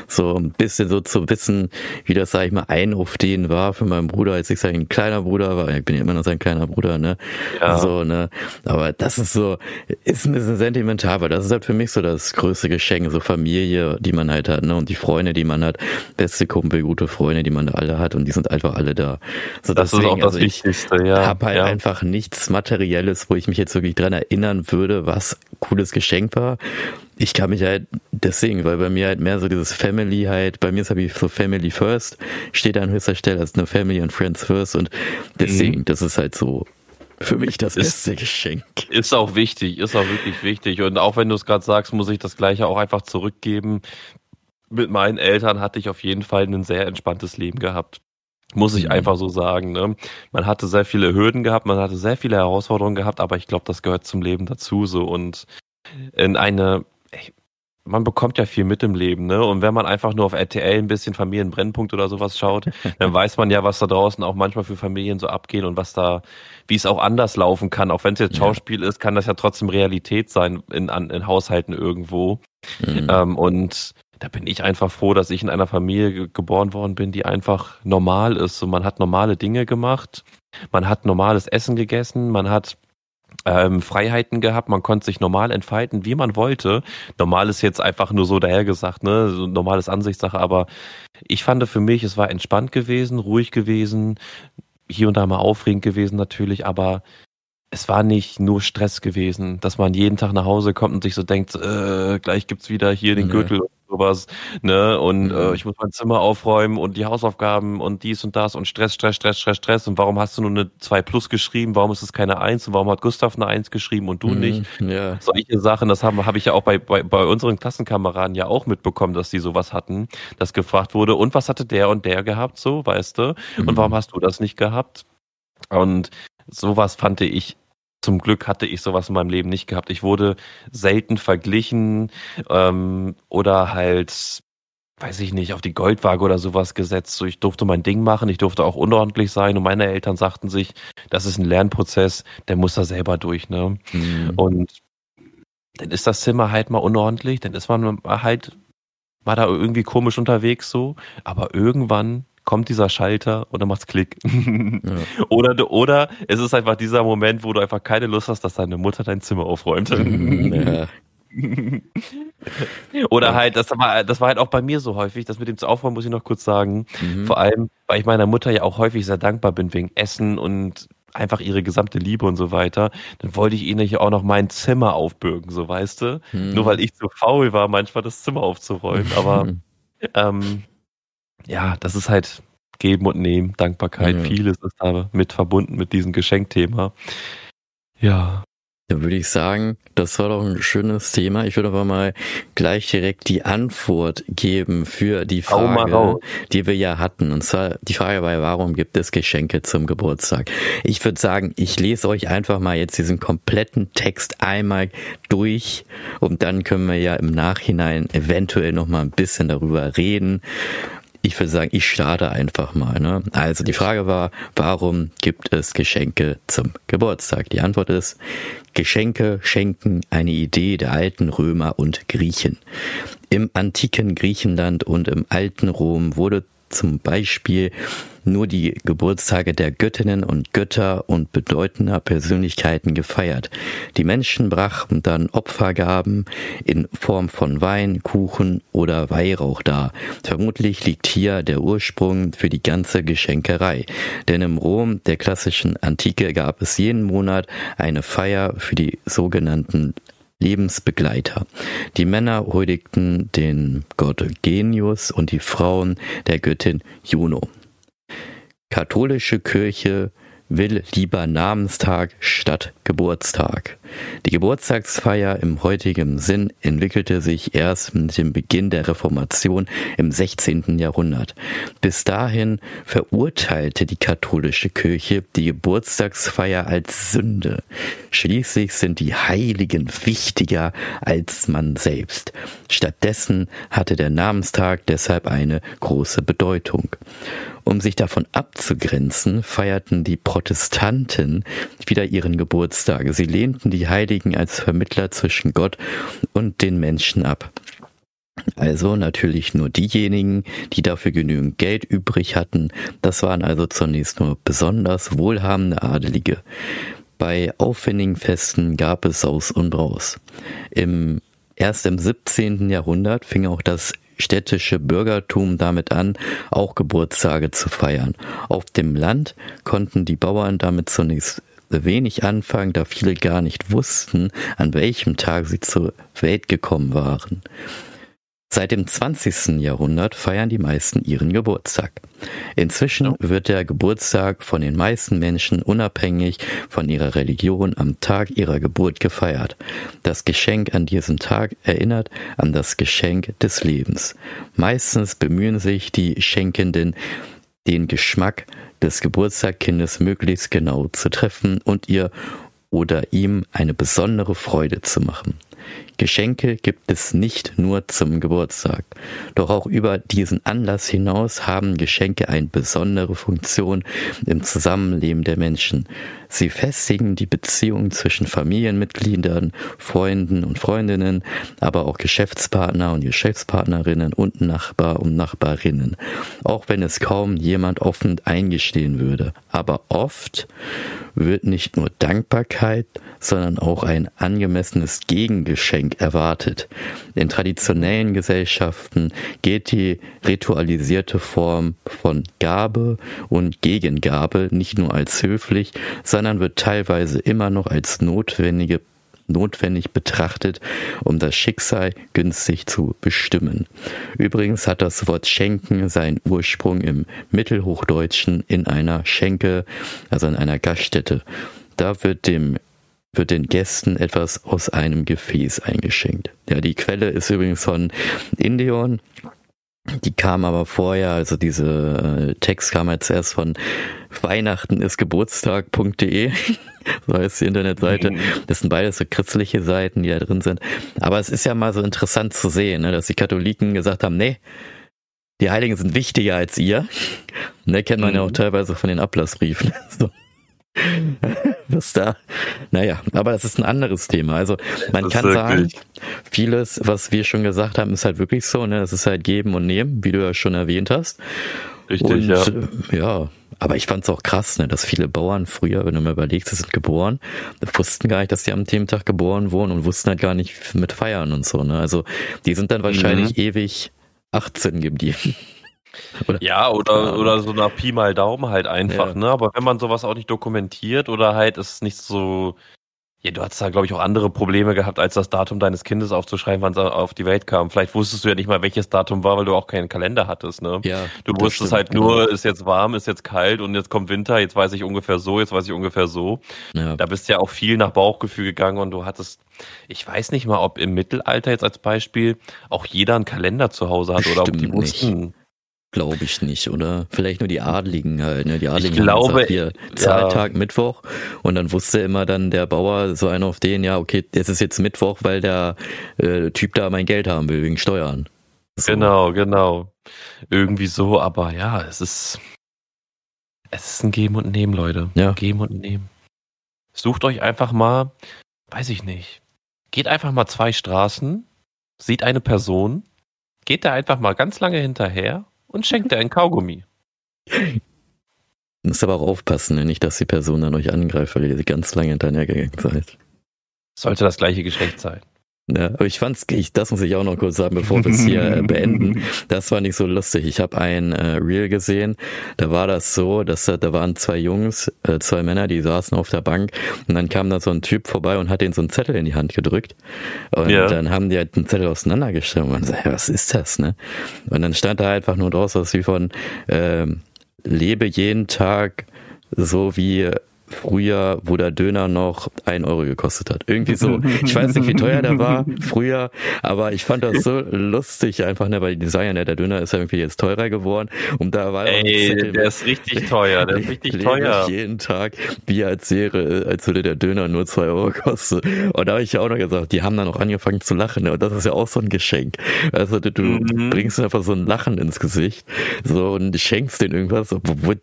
Speaker 1: So ein bisschen so zu wissen, wie das, sag ich mal, ein auf den war für meinen Bruder, als ich sein kleiner Bruder war. Ich bin ja immer noch sein kleiner Bruder, ne? Ja. So, ne? Aber das ist so, ist ein bisschen sentimental, weil das ist halt für mich so das größte Geschenk, so Familie, die man halt hat, ne? Und die Freunde, die man hat, beste Kumpel, gute Freunde, die man alle hat und die sind einfach alle da. So
Speaker 2: das deswegen, ist auch das also Wichtigste, ja.
Speaker 1: Ich habe halt ja. einfach nichts Materielles, wo ich mich jetzt wirklich dran erinnern würde, was cooles Geschenk war. Ich kann mich halt deswegen, weil bei mir halt mehr so dieses Family halt, bei mir ist halt so Family First, steht an höchster Stelle als eine Family and Friends First und deswegen, mhm. das ist halt so für mich das beste Geschenk.
Speaker 2: Ist auch wichtig, ist auch wirklich wichtig. Und auch wenn du es gerade sagst, muss ich das gleiche auch einfach zurückgeben. Mit meinen Eltern hatte ich auf jeden Fall ein sehr entspanntes Leben gehabt. Muss ich mhm. einfach so sagen. Ne? Man hatte sehr viele Hürden gehabt, man hatte sehr viele Herausforderungen gehabt, aber ich glaube, das gehört zum Leben dazu. So und in eine, man bekommt ja viel mit im Leben, ne? Und wenn man einfach nur auf RTL ein bisschen Familienbrennpunkt oder sowas schaut, dann weiß man ja, was da draußen auch manchmal für Familien so abgehen und was da, wie es auch anders laufen kann. Auch wenn es jetzt Schauspiel ja. ist, kann das ja trotzdem Realität sein in, an, in Haushalten irgendwo. Mhm. Ähm, und da bin ich einfach froh, dass ich in einer Familie geboren worden bin, die einfach normal ist. So, man hat normale Dinge gemacht, man hat normales Essen gegessen, man hat ähm, Freiheiten gehabt, man konnte sich normal entfalten, wie man wollte. Normal ist jetzt einfach nur so dahergesagt, ne, so normales Ansichtssache, aber ich fand für mich, es war entspannt gewesen, ruhig gewesen, hier und da mal aufregend gewesen natürlich, aber es war nicht nur Stress gewesen, dass man jeden Tag nach Hause kommt und sich so denkt, äh, gleich gibt's wieder hier den Gürtel sowas, ne? Und äh, mhm. ich muss mein Zimmer aufräumen und die Hausaufgaben und dies und das und Stress, Stress, Stress, Stress, Stress. Und warum hast du nur eine 2 Plus geschrieben? Warum ist es keine 1? Und warum hat Gustav eine 1 geschrieben und du mhm, nicht? Ja. Solche Sachen, das habe hab ich ja auch bei, bei, bei unseren Klassenkameraden ja auch mitbekommen, dass die sowas hatten, dass gefragt wurde, und was hatte der und der gehabt, so, weißt du? Und mhm. warum hast du das nicht gehabt? Und sowas fand ich zum Glück hatte ich sowas in meinem Leben nicht gehabt. Ich wurde selten verglichen ähm, oder halt, weiß ich nicht, auf die Goldwaage oder sowas gesetzt. So, ich durfte mein Ding machen, ich durfte auch unordentlich sein und meine Eltern sagten sich, das ist ein Lernprozess, der muss da selber durch. Ne? Mhm. Und dann ist das Zimmer halt mal unordentlich, dann ist man halt, war da irgendwie komisch unterwegs so, aber irgendwann kommt dieser Schalter und dann macht's Klick. Ja. oder, oder es ist einfach dieser Moment, wo du einfach keine Lust hast, dass deine Mutter dein Zimmer aufräumt. Ja. Oder halt, das war, das war halt auch bei mir so häufig, das mit dem zu aufräumen, muss ich noch kurz sagen. Mhm. Vor allem, weil ich meiner Mutter ja auch häufig sehr dankbar bin wegen Essen und einfach ihre gesamte Liebe und so weiter, dann wollte ich ihnen ja auch noch mein Zimmer aufbürgen, so weißt du. Hm. Nur weil ich zu faul war, manchmal das Zimmer aufzuräumen. Aber ähm, ja, das ist halt Geben und Nehmen, Dankbarkeit, mhm. vieles ist da mit verbunden mit diesem Geschenkthema. Ja,
Speaker 1: dann würde ich sagen, das war doch ein schönes Thema. Ich würde aber mal gleich direkt die Antwort geben für die Frage, die wir ja hatten. Und zwar die Frage war, warum gibt es Geschenke zum Geburtstag? Ich würde sagen, ich lese euch einfach mal jetzt diesen kompletten Text einmal durch und dann können wir ja im Nachhinein eventuell noch mal ein bisschen darüber reden ich würde sagen, ich starte einfach mal. Ne? Also die Frage war, warum gibt es Geschenke zum Geburtstag? Die Antwort ist, Geschenke schenken eine Idee der alten Römer und Griechen. Im antiken Griechenland und im alten Rom wurde zum Beispiel nur die Geburtstage der Göttinnen und Götter und bedeutender Persönlichkeiten gefeiert. Die Menschen brachten dann Opfergaben in Form von Wein, Kuchen oder Weihrauch dar. Vermutlich liegt hier der Ursprung für die ganze Geschenkerei. Denn im Rom der klassischen Antike gab es jeden Monat eine Feier für die sogenannten Lebensbegleiter. Die Männer huldigten den Gott Genius und die Frauen der Göttin Juno. Katholische Kirche will lieber Namenstag statt Geburtstag. Die Geburtstagsfeier im heutigen Sinn entwickelte sich erst mit dem Beginn der Reformation im 16. Jahrhundert. Bis dahin verurteilte die katholische Kirche die Geburtstagsfeier als Sünde. Schließlich sind die Heiligen wichtiger als man selbst. Stattdessen hatte der Namenstag deshalb eine große Bedeutung. Um sich davon abzugrenzen, feierten die Protestanten wieder ihren Geburtstag. Sie lehnten die Heiligen als Vermittler zwischen Gott und den Menschen ab. Also natürlich nur diejenigen, die dafür genügend Geld übrig hatten. Das waren also zunächst nur besonders wohlhabende Adelige. Bei aufwendigen Festen gab es Saus und Braus. Im, erst im 17. Jahrhundert fing auch das städtische Bürgertum damit an, auch Geburtstage zu feiern. Auf dem Land konnten die Bauern damit zunächst wenig anfangen, da viele gar nicht wussten, an welchem Tag sie zur Welt gekommen waren. Seit dem 20. Jahrhundert feiern die meisten ihren Geburtstag. Inzwischen wird der Geburtstag von den meisten Menschen unabhängig von ihrer Religion am Tag ihrer Geburt gefeiert. Das Geschenk an diesem Tag erinnert an das Geschenk des Lebens. Meistens bemühen sich die Schenkenden, den Geschmack des Geburtstagkindes möglichst genau zu treffen und ihr oder ihm eine besondere Freude zu machen. Geschenke gibt es nicht nur zum Geburtstag. Doch auch über diesen Anlass hinaus haben Geschenke eine besondere Funktion im Zusammenleben der Menschen. Sie festigen die Beziehung zwischen Familienmitgliedern, Freunden und Freundinnen, aber auch Geschäftspartner und Geschäftspartnerinnen und Nachbar und Nachbarinnen. Auch wenn es kaum jemand offen eingestehen würde. Aber oft wird nicht nur Dankbarkeit, sondern auch ein angemessenes Gegengeschenk erwartet. In traditionellen Gesellschaften geht die ritualisierte Form von Gabe und Gegengabe nicht nur als höflich, sondern wird teilweise immer noch als notwendige notwendig betrachtet, um das Schicksal günstig zu bestimmen. Übrigens hat das Wort Schenken seinen Ursprung im Mittelhochdeutschen in einer Schenke, also in einer Gaststätte. Da wird dem wird den Gästen etwas aus einem Gefäß eingeschenkt. Ja, die Quelle ist übrigens von Indion. Die kam aber vorher, also diese äh, Text kam jetzt erst von Weihnachten ist Geburtstag.de. so heißt die Internetseite. Mhm. Das sind beides so christliche Seiten, die da drin sind. Aber es ist ja mal so interessant zu sehen, ne, dass die Katholiken gesagt haben, nee, die Heiligen sind wichtiger als ihr. Ne, kennt man ja auch mhm. teilweise von den Ablassbriefen. So. Was da? Naja, aber das ist ein anderes Thema. Also man kann sagen, vieles, was wir schon gesagt haben, ist halt wirklich so, ne? Es ist halt geben und nehmen, wie du ja schon erwähnt hast.
Speaker 2: Richtig, und, ja.
Speaker 1: Ja, aber ich fand's auch krass, ne, dass viele Bauern früher, wenn du mal überlegst, sie sind geboren, wussten gar nicht, dass die am Thementag geboren wurden und wussten halt gar nicht mit feiern und so. Ne? Also die sind dann wahrscheinlich mhm. ewig 18 geblieben.
Speaker 2: Oder, ja, oder, oder so nach Pi mal Daumen halt einfach, ja. ne? Aber wenn man sowas auch nicht dokumentiert oder halt es nicht so ja, du hattest da, glaube ich, auch andere Probleme gehabt, als das Datum deines Kindes aufzuschreiben, wann es auf die Welt kam. Vielleicht wusstest du ja nicht mal, welches Datum war, weil du auch keinen Kalender hattest, ne? Ja. Du wusstest stimmt, halt nur, genau. ist jetzt warm, ist jetzt kalt und jetzt kommt Winter, jetzt weiß ich ungefähr so, jetzt weiß ich ungefähr so. Ja. Da bist du ja auch viel nach Bauchgefühl gegangen und du hattest, ich weiß nicht mal, ob im Mittelalter jetzt als Beispiel auch jeder einen Kalender zu Hause hat oder ob die wussten.
Speaker 1: Glaube ich nicht, oder? Vielleicht nur die Adligen halt, ne? Die Adligen
Speaker 2: ich glaube, gesagt,
Speaker 1: hier Zahltag ja. Mittwoch und dann wusste immer dann der Bauer so einer auf den, ja, okay, es ist jetzt Mittwoch, weil der äh, Typ da mein Geld haben will wegen Steuern.
Speaker 2: So. Genau, genau. Irgendwie so, aber ja, es ist es ist ein Geben und Nehmen, Leute. Ja. Geben und Nehmen. Sucht euch einfach mal, weiß ich nicht. Geht einfach mal zwei Straßen, sieht eine Person, geht da einfach mal ganz lange hinterher und schenkt dir ein Kaugummi.
Speaker 1: Muss aber auch aufpassen, ne? nicht, dass die Person dann euch angreift, weil ihr ganz lange hinterher gegangen seid.
Speaker 2: Sollte das gleiche Geschlecht sein.
Speaker 1: Ja, aber ich fand's, ich, das muss ich auch noch kurz sagen, bevor wir es hier äh, beenden. Das war nicht so lustig. Ich habe ein äh, Reel gesehen, da war das so, dass da, waren zwei Jungs, äh, zwei Männer, die saßen auf der Bank und dann kam da so ein Typ vorbei und hat ihnen so einen Zettel in die Hand gedrückt. Und ja. dann haben die halt einen Zettel auseinandergestellt und sagt, ja, was ist das, ne? Und dann stand da einfach nur draus was wie von ähm, lebe jeden Tag so wie früher, wo der Döner noch ein Euro gekostet hat. Irgendwie so. Ich weiß nicht, wie teuer der war früher, aber ich fand das so lustig einfach, ne, weil die sagen ja, der Döner ist ja irgendwie jetzt teurer geworden. Und da war
Speaker 2: Ey, Zettel, der ist richtig teuer, der ist richtig teuer.
Speaker 1: jeden Tag, wie als wäre, als würde der Döner nur zwei Euro kosten. Und da habe ich ja auch noch gesagt, die haben dann auch angefangen zu lachen. Ne? Und das ist ja auch so ein Geschenk. Also du, du mhm. bringst einfach so ein Lachen ins Gesicht. So und schenkst denen irgendwas, obwohl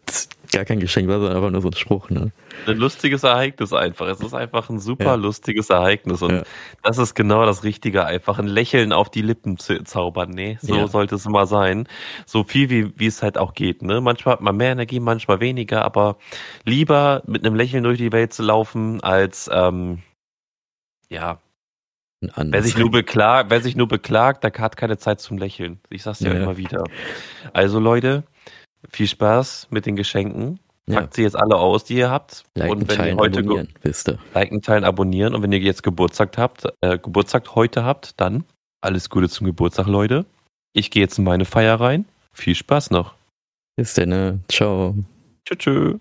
Speaker 1: gar kein Geschenk war, sondern einfach nur so ein Spruch, ne?
Speaker 2: Ein lustiges Ereignis einfach. Es ist einfach ein super ja. lustiges Ereignis und ja. das ist genau das Richtige. Einfach ein Lächeln auf die Lippen zu zaubern. Nee, so ja. sollte es immer sein. So viel wie, wie es halt auch geht, ne? Manchmal hat man mehr Energie, manchmal weniger, aber lieber mit einem Lächeln durch die Welt zu laufen, als, ähm, ja, Wer sich, nur beklagt, wer sich nur beklagt, der hat keine Zeit zum Lächeln. Ich sag's ja, ja immer wieder. Also Leute, viel Spaß mit den Geschenken. Packt ja. sie jetzt alle aus, die ihr habt.
Speaker 1: Liken, und wenn teilen, ihr heute abonnieren,
Speaker 2: wisst ihr. Liken, teilen, abonnieren. Und wenn ihr jetzt Geburtstag habt, äh, Geburtstag heute habt, dann alles Gute zum Geburtstag, Leute. Ich gehe jetzt in meine Feier rein. Viel Spaß noch.
Speaker 1: Bis dann. Ciao.
Speaker 2: Tschüss.